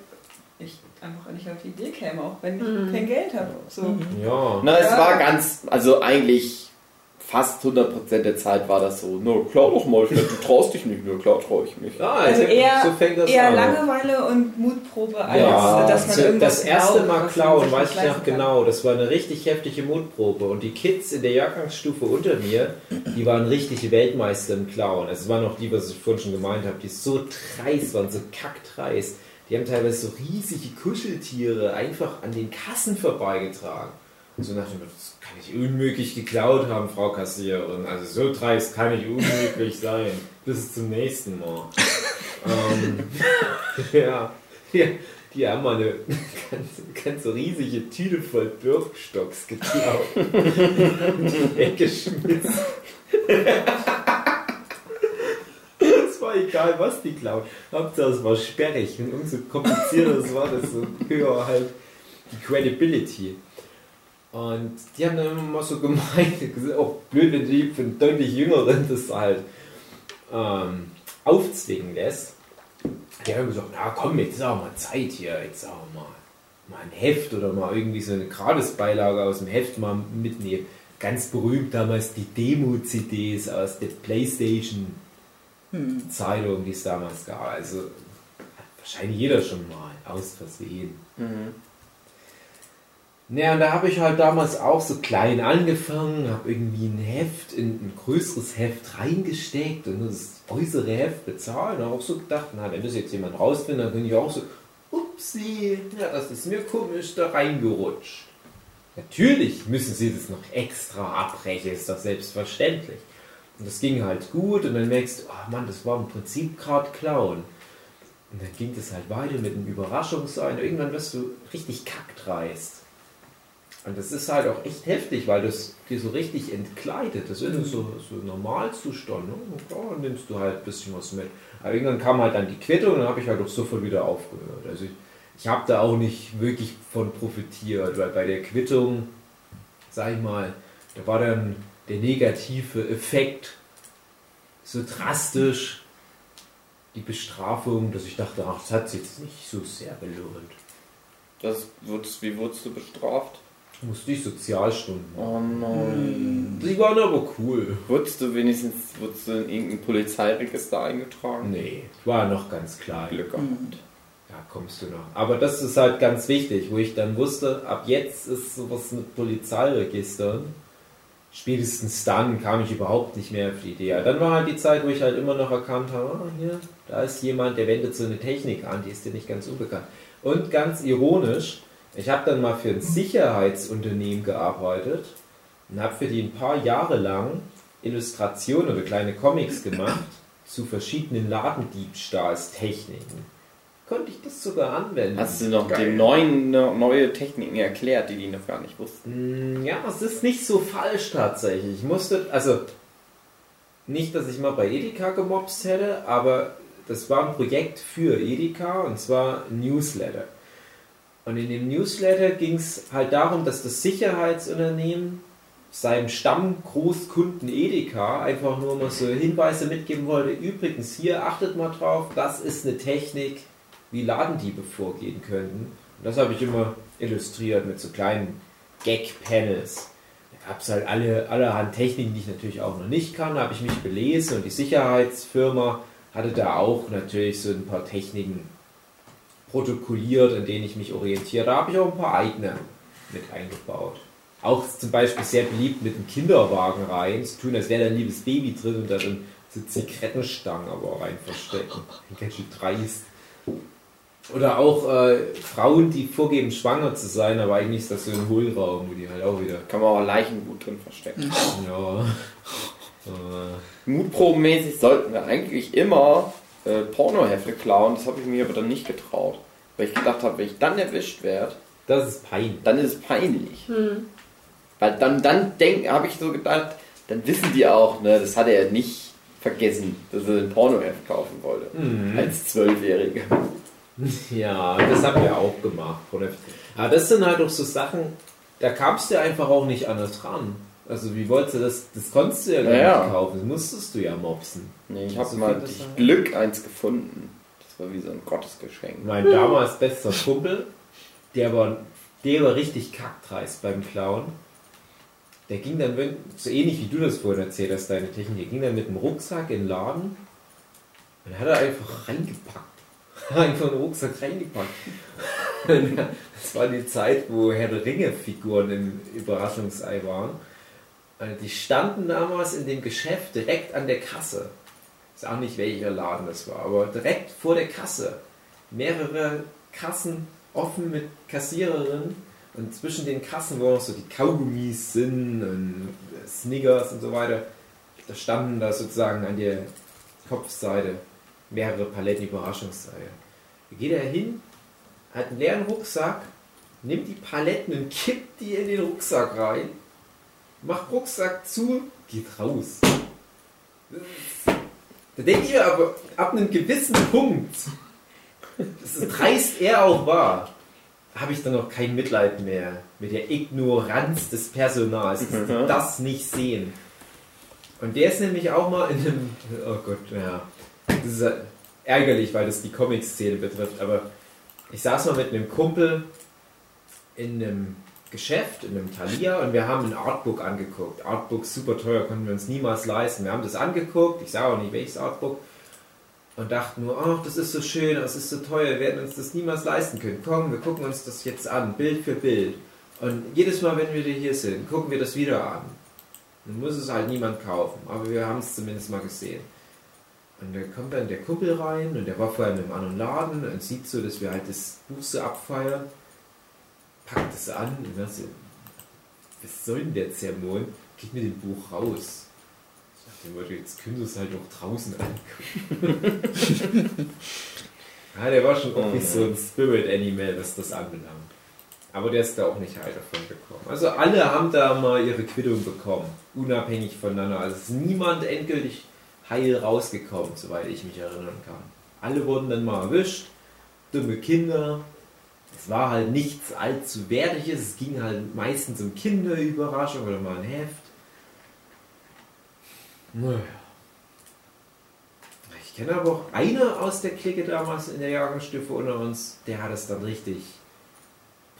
ich einfach nicht auf die Idee käme, auch wenn ich kein Geld habe. So. Ja. Na, es Ja. war ganz, also eigentlich fast 100% der Zeit war das so, na klar doch mal, du traust dich nicht, nur klar traue ich mich. Ja, Also also eher- so fängt das Eher an. Langeweile und Mutprobe als Ja, dass man so irgendwas das erste Mal klauen, weiß ich noch genau. Das war eine richtig heftige Mutprobe. Und die Kids in der Jahrgangsstufe unter mir, die waren richtige Weltmeister im Klauen. Also es waren noch die, was ich vorhin schon gemeint habe, die so dreist waren, so kackdreist. Die haben teilweise so riesige Kuscheltiere einfach an den Kassen vorbeigetragen. Und so nach dem das kann ich unmöglich geklaut haben, Frau Kassiererin. Also so dreist kann ich unmöglich sein. Bis zum nächsten Mal. ähm, ja, ja, die haben mal eine ganz, ganz so riesige Tüte voll Birkenstocks geklaut. und weggeschmissen. Es war egal, was die klauen. Hauptsache es war sperrig. Und umso komplizierter es war, desto höher halt die Credibility. Und die haben dann immer mal so gemeint, gesagt, auch blöd, wenn die für einen deutlich jüngeren das halt ähm, aufzwingen lässt. Die haben gesagt, na komm, jetzt ist auch mal Zeit hier, jetzt auch mal, mal ein Heft oder mal irgendwie so eine Gratisbeilage aus dem Heft mal mitnehmen. Ganz berühmt damals die Demo-CDs aus der Playstation Zeitung, die es damals gab. Also hat wahrscheinlich jeder schon mal aus Versehen. Mhm. Naja, und da habe ich halt damals auch so klein angefangen, habe irgendwie ein Heft in ein größeres Heft reingesteckt und das äußere Heft bezahlt und habe auch so gedacht, na, wenn das jetzt jemand rausfindet, dann bin ich auch so, upsie, ja, das ist mir komisch da reingerutscht. Natürlich müssen sie das noch extra abbrechen, ist doch selbstverständlich. Und das ging halt gut und dann merkst du, oh Mann, das war im Prinzip gerade Clown. Und dann ging das halt weiter mit einem Überraschungssein. Irgendwann wirst du richtig kackdreist. Und das ist halt auch echt heftig, weil das dir so richtig entkleidet. Das ist so, so Normalzustand. Ne? Klar, nimmst du halt ein bisschen was mit. Aber irgendwann kam halt dann die Quittung und dann habe ich halt auch sofort wieder aufgehört. Also ich, ich habe da auch nicht wirklich von profitiert, weil bei der Quittung, sag ich mal, da war dann der negative Effekt so drastisch, die Bestrafung, dass ich dachte, ach, das hat sich jetzt nicht so sehr belohnt. Das wurdest, wie wurdest du bestraft? Musste ich Sozialstunden machen. Oh nein. Die waren aber cool. Wurdest du wenigstens wurdest du in irgendein Polizeiregister eingetragen? Nee, war noch ganz klein. Glück gehabt. Ja, kommst du noch. Aber das ist halt ganz wichtig, wo ich dann wusste, ab jetzt ist sowas mit Polizeiregistern. Spätestens dann kam ich überhaupt nicht mehr auf die Idee. Ja, Dann war halt die Zeit, wo ich halt immer noch erkannt habe, ah, hier, da ist jemand, der wendet so eine Technik an, die ist dir nicht ganz unbekannt. Und ganz ironisch, ich habe dann mal für ein Sicherheitsunternehmen gearbeitet und habe für die ein paar Jahre lang Illustrationen oder kleine Comics gemacht zu verschiedenen Ladendiebstahlstechniken. Konnte ich das sogar anwenden. Hast du noch den neuen ne, neue Techniken erklärt, die die noch gar nicht wussten? Mm, Ja, es ist nicht so falsch tatsächlich. Ich musste, also nicht, dass ich mal bei Edeka gemobst hätte, aber das war ein Projekt für Edeka und zwar ein Newsletter. Und in dem Newsletter ging es halt darum, dass das Sicherheitsunternehmen seinem Stammgroßkunden Edeka einfach nur mal so Hinweise mitgeben wollte. Übrigens, hier achtet mal drauf, das ist eine Technik, wie Ladendiebe vorgehen könnten. Und das habe ich immer illustriert mit so kleinen Gag-Panels. Da gab es halt alle, allerhand Techniken, die ich natürlich auch noch nicht kann. Da habe ich mich belesen und die Sicherheitsfirma hatte da auch natürlich so ein paar Techniken protokolliert, an denen ich mich orientiere. Da habe ich auch ein paar eigene mit eingebaut. auch zum Beispiel sehr beliebt mit einem Kinderwagen rein, zu tun, als wäre da ein liebes Baby drin und da dann so Zigarettenstangen aber rein verstecken. Ganz schön dreist. Oder auch äh, Frauen, die vorgeben, schwanger zu sein, aber eigentlich ist das so ein Hohlraum, wo die halt auch wieder. Kann man auch Leichengut drin verstecken. Ja. Mutprobenmäßig sollten wir eigentlich immer äh, Pornohefte klauen. Das habe ich mir aber dann nicht getraut. Weil ich gedacht habe, wenn ich dann erwischt werde, das ist peinlich. dann ist es peinlich. Weil dann, dann habe ich so gedacht, dann wissen die auch, ne, das hat er nicht vergessen, dass er ein Pornoheft kaufen wollte. Als Zwölfjähriger. Ja, das haben wir auch gemacht. Pornohefte. Aber das sind halt auch so Sachen, da kamst du einfach auch nicht anders ran. Also wie wolltest du das, das konntest du ja gar Ja, ja. nicht kaufen, das musstest du ja mopsen. Nee, ich habe mal durch. Glück eins gefunden. Das war wie so ein Gottesgeschenk. Mein damals bester Kumpel, der war, der war richtig kackdreist beim Klauen. Der ging dann, so ähnlich wie du das vorhin erzählt hast, deine Technik, der ging dann mit dem Rucksack in den Laden und hat er einfach reingepackt. Einfach in den Rucksack reingepackt. Das war die Zeit, wo Herr der Ringe-Figuren im Überraschungsei waren. Und die standen damals in dem Geschäft direkt an der Kasse. Ich weiß auch nicht, welcher Laden das war, aber direkt vor der Kasse. Mehrere Kassen offen mit Kassiererinnen und zwischen den Kassen, wo noch so die Kaugummis sind und Snickers und so weiter, da standen da sozusagen an der Kopfseite mehrere Paletten Überraschungseier. Da geht er hin, hat einen leeren Rucksack, nimmt die Paletten und kippt die in den Rucksack rein, macht Rucksack zu, geht raus. Da denkt ihr aber, ab einem gewissen Punkt, so dreist er auch war, habe ich dann noch kein Mitleid mehr mit der Ignoranz des Personals, dass die das nicht sehen. Und der ist nämlich auch mal in einem, oh Gott, ja, das ist ärgerlich, weil das die Comic-Szene betrifft, aber ich saß mal mit einem Kumpel in einem Geschäft, in einem Thalia und wir haben ein Artbook angeguckt. Artbook super teuer, konnten wir uns niemals leisten. Wir haben das angeguckt, ich sah auch nicht welches Artbook und dachten nur, ach, das ist so schön, das ist so teuer, wir werden uns das niemals leisten können. Komm, wir gucken uns das jetzt an, Bild für Bild. Und jedes Mal, wenn wir hier sind, gucken wir das wieder an. Dann muss es halt niemand kaufen, aber wir haben es zumindest mal gesehen. Und da kommt dann der Kumpel rein und der war vorher in einem anderen Laden und sieht so, dass wir halt das Buch so abfeiern, packt es an und sagt so, was soll denn der Zermon? Geht mit dem Buch raus. Ich dachte, jetzt können wir es halt auch draußen angucken. ja, der war schon irgendwie so ein Spirit Animal, was das anbelangt. Aber der ist da auch nicht heil davon gekommen. Also alle haben da mal ihre Quittung bekommen, unabhängig voneinander. Also es ist niemand endgültig heil rausgekommen, soweit ich mich erinnern kann. Alle wurden dann mal erwischt, dumme Kinder. Es war halt nichts allzu Wertiges, es ging halt meistens um Kinderüberraschung oder mal ein Heft. Naja. Ich kenne aber auch einer aus der Clique damals in der Jahrgangsstufe unter uns, der hat es dann richtig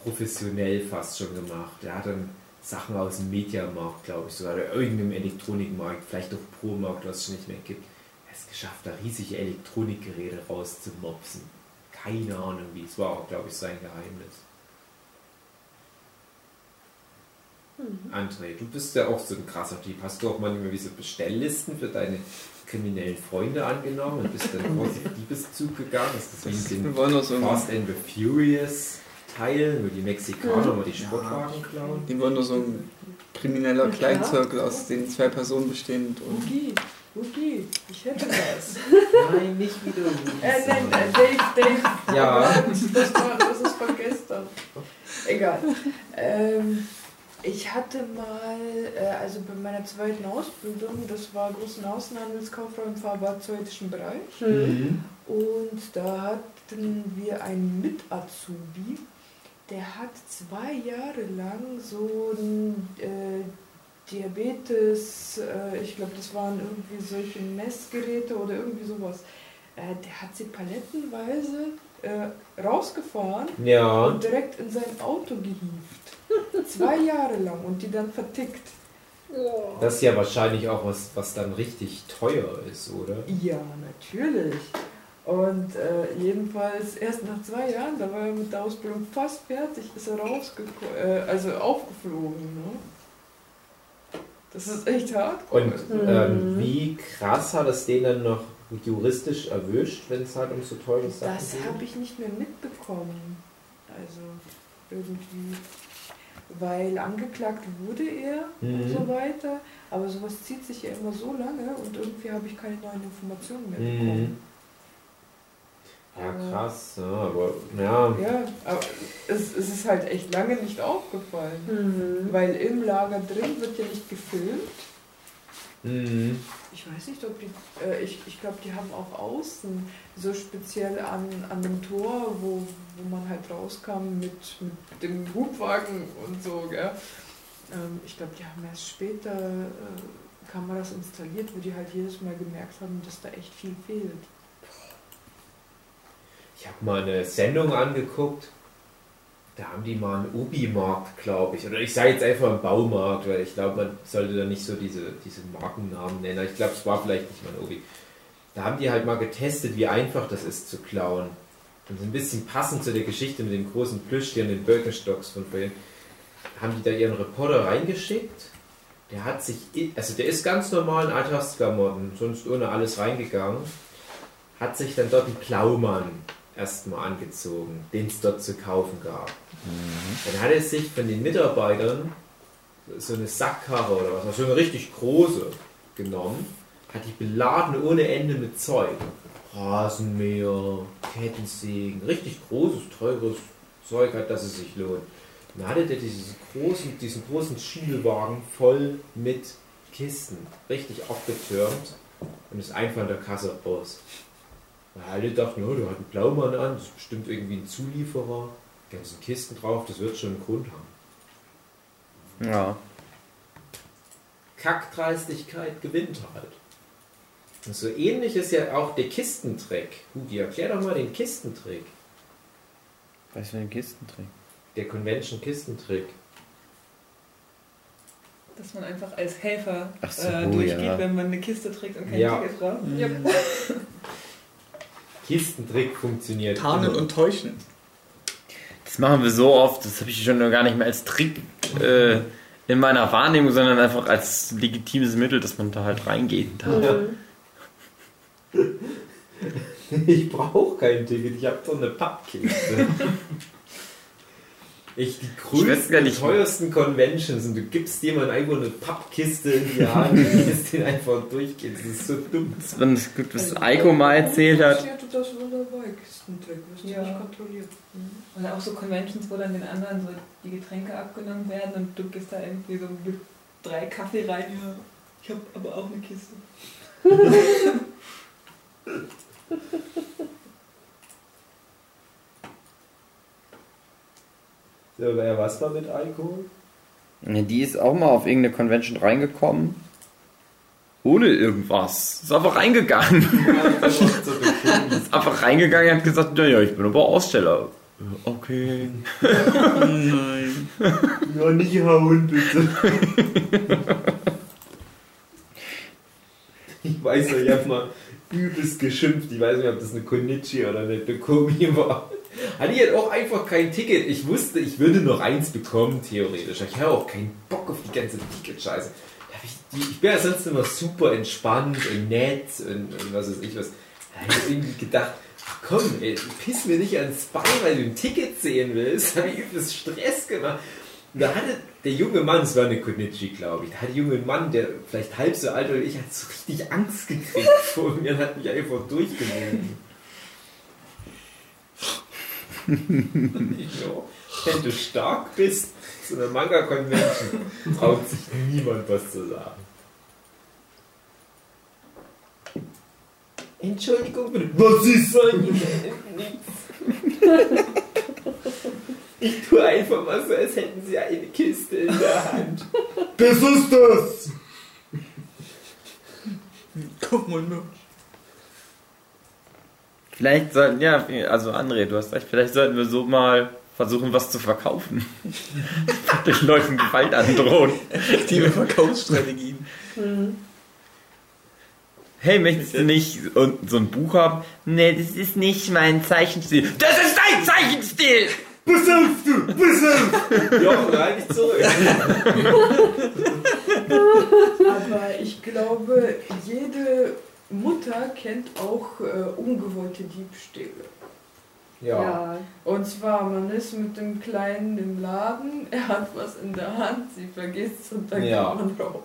professionell fast schon gemacht. Der hat dann Sachen aus dem Mediamarkt, glaube ich, sogar oder irgendeinem Elektronikmarkt, vielleicht auch Pro-Markt, was es nicht mehr gibt. Es geschafft, da riesige Elektronikgeräte rauszumopsen. Keine Ahnung wie, es war auch, glaube ich, sein Geheimnis. André, du bist ja auch so ein krasser Typ. Hast du auch manchmal wie so Bestelllisten für deine kriminellen Freunde angenommen und bist dann kurz auf Diebeszug gegangen? Ist das wie in den Fast and the Furious Teil, wo die Mexikaner mal die Sportwagen klauen? die wollen nur so ein krimineller klar. Kleinzirkel aus den zwei Personen bestehend und Ugi, Ugi, ich hätte was. Nein, nicht wieder. Äh, nein, äh, Dave, Dave. Ja. Das, war, das ist von gestern. Egal. Ähm, ich hatte mal, äh, also bei meiner zweiten Ausbildung, das war großen Außenhandelskauffrau im pharmazeutischen Bereich. Mhm. Und da hatten wir einen Mit-Azubi, der hat zwei Jahre lang so ein äh, Diabetes, äh, ich glaube, das waren irgendwie solche Messgeräte oder irgendwie sowas. Äh, der hat sie palettenweise äh, rausgefahren Ja. und direkt in sein Auto gehievt. zwei Jahre lang und die dann vertickt. Das ist ja wahrscheinlich auch was, was dann richtig teuer ist, oder? Ja, natürlich. Und äh, jedenfalls erst nach zwei Jahren, da war er mit der Ausbildung fast fertig, ist er rausgekommen, äh, also aufgeflogen. Ne? Das ist echt hart. Und Mhm. ähm, wie krass hat es den dann noch juristisch erwischt, wenn es halt um so teure Sachen Das geht? habe ich nicht mehr mitbekommen. Also irgendwie. Weil angeklagt wurde er und Mhm. so weiter. Aber sowas zieht sich ja immer so lange und irgendwie habe ich keine neuen Informationen mehr Mhm. Ja, krass. Ja, aber ja. Ja, aber es, es ist halt echt lange nicht aufgefallen. Weil im Lager drin wird ja nicht gefilmt. Mhm. Ich weiß nicht, ob die, äh, ich, ich glaube, die haben auch außen, so speziell an, an dem Tor, wo, wo man halt rauskam mit, mit dem Hubwagen und so, gell? Ähm, ich glaube, die haben erst später äh, Kameras installiert, wo die halt jedes Mal gemerkt haben, dass da echt viel fehlt. Ich habe mal eine Sendung angeguckt. Da haben die mal einen Ubi-Markt, glaube ich. Oder ich sage jetzt einfach einen Baumarkt, weil ich glaube, man sollte da nicht so diese, diese Markennamen nennen. Ich glaube, es war vielleicht nicht mal ein Ubi. Da haben die halt mal getestet, wie einfach das ist zu klauen. Und ein bisschen passend zu der Geschichte mit dem großen Plüschtier und den Birkenstocks von vorhin, haben die da ihren Reporter reingeschickt. Der hat sich, also der ist ganz normal in Alltagsklamotten, sonst ohne alles reingegangen, hat sich dann dort einen Klaumann erstmal angezogen, den es dort zu kaufen gab. Dann hat er sich von den Mitarbeitern so eine Sackkarre oder was, so eine richtig große genommen, hat die beladen ohne Ende mit Zeug. Rasenmäher, Kettensägen, richtig großes, teures Zeug hat, dass es sich lohnt. Dann hatte der dieses großen, diesen großen Schiebelwagen voll mit Kisten, richtig aufgetürmt und ist einfach an der Kasse raus. Da alle dachten, oh, der hat einen Blaumann an, das ist bestimmt irgendwie ein Zulieferer. Die ganzen Kisten drauf, das wird schon einen Grund haben. Ja. Kackdreistigkeit gewinnt halt. Und so ähnlich ist ja auch der Kistentrick. Hudi, erklär doch mal den Kistentrick. Was für ein Kistentrick? Der Convention-Kistentrick. Dass man einfach als Helfer so, äh, durchgeht, ja. wenn man eine Kiste trägt und kein Ja. Ticket braucht. Ja. Kistentrick funktioniert. Tarnen immer. und täuschen. Das machen wir so oft, das habe ich schon gar nicht mehr als Trick äh, in meiner Wahrnehmung, sondern einfach als legitimes Mittel, dass man da halt reingehen darf. Ja. Ich brauche kein Ticket, ich habe so eine Pappkiste. Ich die Ich größten, gar nicht- teuersten Conventions und du gibst jemandem einfach eine Pappkiste in die Hand und lässt den einfach durchgehen. Das ist so dumm. Das war das gut, was Eiko mal erzählt hat. Ja, tut das wunderbar, Kistentrick, wirst du Ja. nicht kontrolliert. Mhm. Oder auch so Conventions, wo dann den anderen so die Getränke abgenommen werden und du gehst da irgendwie so mit drei Kaffee rein. Ja, ich habe aber auch eine Kiste. wer was war mit Alkohol? Ja, Die ist auch mal auf irgendeine Convention reingekommen. Ohne irgendwas. Ist einfach reingegangen. Ist einfach reingegangen und hat gesagt, naja, ich bin aber Aussteller. Okay. Nein. Ja, nicht hauen, bitte. ich weiß noch, ich habe mal übelst geschimpft. Ich weiß nicht, ob das eine Konichi oder eine Dokomi war. Hatte ich halt auch einfach kein Ticket. Ich wusste, ich würde noch eins bekommen, theoretisch. Ich habe auch keinen Bock auf die ganze Ticket-Scheiße. Ich, bin ja sonst immer super entspannt und nett und, und was weiß ich was. Da habe ich irgendwie gedacht, ach komm, ey, piss mir nicht ans Bein, weil du ein Ticket sehen willst. Da habe ich übelst Stress gemacht. Und da hatte der junge Mann, es war eine Konichi, glaube ich, da hat der junge Mann, der vielleicht halb so alt oder ich, hat so richtig Angst gekriegt vor mir und hat mich einfach durchgewunken. ja, wenn du stark bist, zu einer Manga-Convention, traut sich niemand was zu sagen. Entschuldigung. Was ist denn? Nichts. Ich tue einfach mal so, als hätten sie eine Kiste in der Hand. Das ist das! Guck mal nur. Vielleicht sollten, ja, also André, du hast recht, vielleicht sollten wir so mal versuchen, was zu verkaufen. Den Leuten Gewalt androhen. Aktive Verkaufsstrategien. Hey, möchtest du nicht so so ein Buch haben? Nee, das ist nicht mein Zeichenstil. Das ist dein Zeichenstil! Pass auf, du! Pass auf! Jochen, halt dich zurück. Aber ich glaube, jede Mutter kennt auch äh, ungewollte Diebstähle. Ja. Und zwar, man ist mit dem Kleinen im Laden, er hat was in der Hand, sie vergisst es und dann Ja. geht man raus.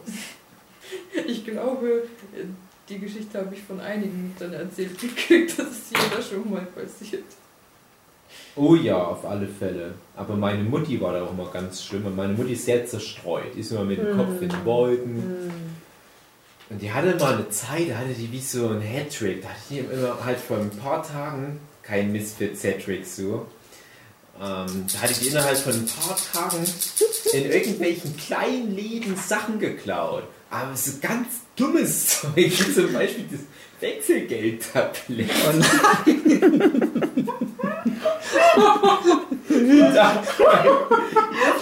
Ich glaube, äh, die Geschichte habe ich von einigen Müttern erzählt gekriegt, dass es jeder schon mal passiert. Oh ja, auf alle Fälle. Aber meine Mutti war da auch immer ganz schlimm und meine Mutti ist sehr zerstreut. Die ist immer mit dem Kopf in den Wolken. Und die hatte mal eine Zeit, da hatte die wie so ein Hattrick. Da hatte die immer halt vor ein paar Tagen, kein Misfits-Hattrick so, ähm, da hatte die innerhalb von ein paar Tagen in irgendwelchen kleinen Läden Sachen geklaut. Aber so ganz dummes Zeug, wie zum Beispiel das Wechselgeldtablett.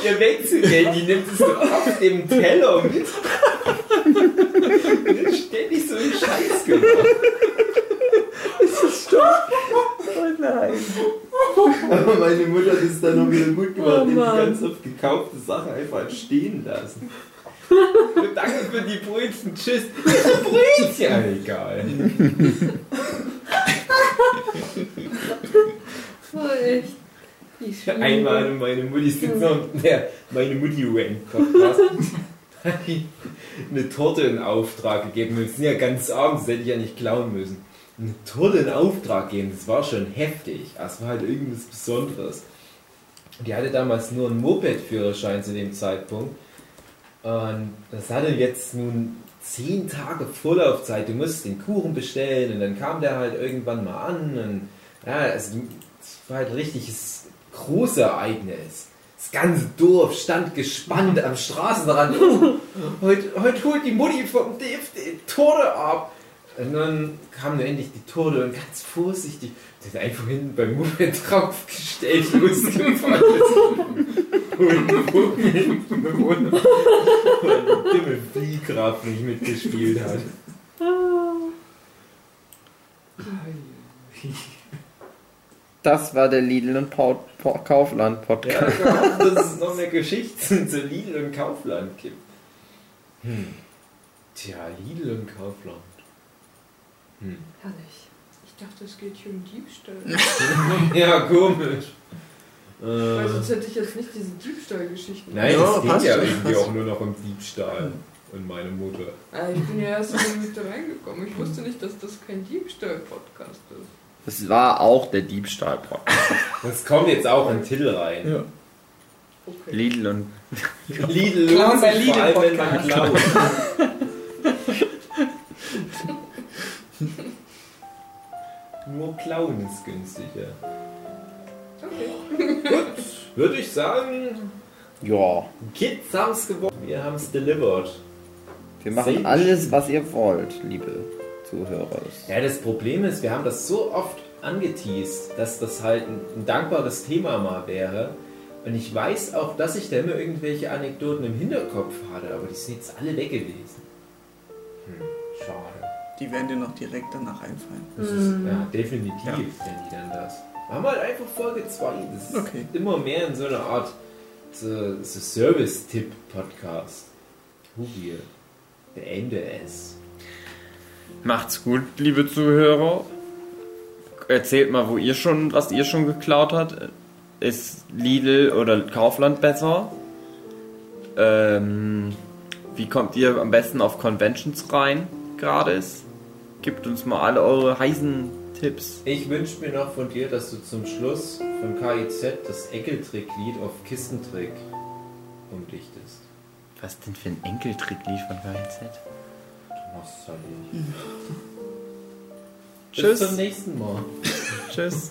Ihr Wechselgeld, die nimmt es so auf dem Teller mit. Ständig so einen Scheiß gemacht. Oh nein. Aber meine Mutter hat es dann noch wieder gut gemacht, Oh die Mann. ganz oft gekaufte Sachen einfach stehen lassen. Danke für die Brötchen, tschüss. Brötchen, ja, egal. Oh, echt. Wie schön. Einmal in meine Mutti sitzt noch der meine Mutti Rank Podcast. hat die eine Torte in Auftrag gegeben. Wir sind ja ganz abends, das hätte ich ja nicht klauen müssen. Eine Torte in Auftrag geben, das war schon heftig. Das war halt irgendwas Besonderes. Die hatte damals nur einen Moped-Führerschein zu dem Zeitpunkt. Und das hatte jetzt nun zehn Tage Vorlaufzeit. Du musst den Kuchen bestellen und dann kam der halt irgendwann mal an. Und ja, also, es war halt ein richtiges großes Ereignis. Das ganze Dorf stand gespannt am Straßenrand. Oh, heute, heute holt die Mutti vom Dave die ab. Und dann kam nur endlich die Torte und ganz vorsichtig, hat einfach hinten beim Moped draufgestellt, losgefahren ist. Und die dumme Fliehkraft nicht mitgespielt hat. Das war der Lidl und Pau- Pau- Kaufland Ja, Podcast. ich hoffe, dass es noch mehr Geschichten zu Lidl und Kaufland gibt. Hm. Tja, Lidl und Kaufland. Hm. Herrlich. Ich dachte, es geht hier um Diebstahl. Ja, komisch. Weil Äh, sonst hätte ich jetzt nicht diese Diebstahlgeschichten. nein, Ja, es geht passt ja schon, irgendwie auch nur noch um Diebstahl und meine Mutter. Ah, ich bin ja erst in die Mitte reingekommen. Ich wusste nicht, dass das kein Diebstahl-Podcast ist. Das war auch der Diebstahl-Podcast. Das kommt jetzt auch in Till rein. Ja. Okay. Lidl und Lidl Clown bei sich vor allem, wenn man Lidl klaut. Nur klauen ist günstiger. Okay. Gut, würde ich sagen, ja, Kids haben es gewonnen. Wir haben es delivered. wir machen Same alles, was ihr wollt, liebe Zuhörer. Ja, das Problem ist, wir haben das so oft angeteased, dass das halt ein, ein dankbares Thema mal wäre. Und ich weiß auch, dass ich da immer irgendwelche Anekdoten im Hinterkopf hatte, aber die sind jetzt alle weg gewesen. Hm, schade. Die werden dir noch direkt danach einfallen. Das ist, ja, definitiv, Ja. wenn die dann das. Wir haben halt einfach Folge 2. Das ist Okay. immer mehr in so einer Art so, so Service-Tipp-Podcast. Hugi, beende es. Macht's gut, liebe Zuhörer. Erzählt mal, wo ihr schon, was ihr schon geklaut habt. Ist Lidl oder Kaufland besser? Ähm, wie kommt ihr am besten auf Conventions rein? Gerade ist. Gebt uns mal alle eure heißen Tipps. Ich wünsche mir noch von dir, dass du zum Schluss von KIZ das Enkeltrick-Lied auf Kissentrick umdichtest. Was denn für ein Enkeltricklied von KZ? Es halt nicht. Tschüss. Bis zum nächsten Mal. Tschüss.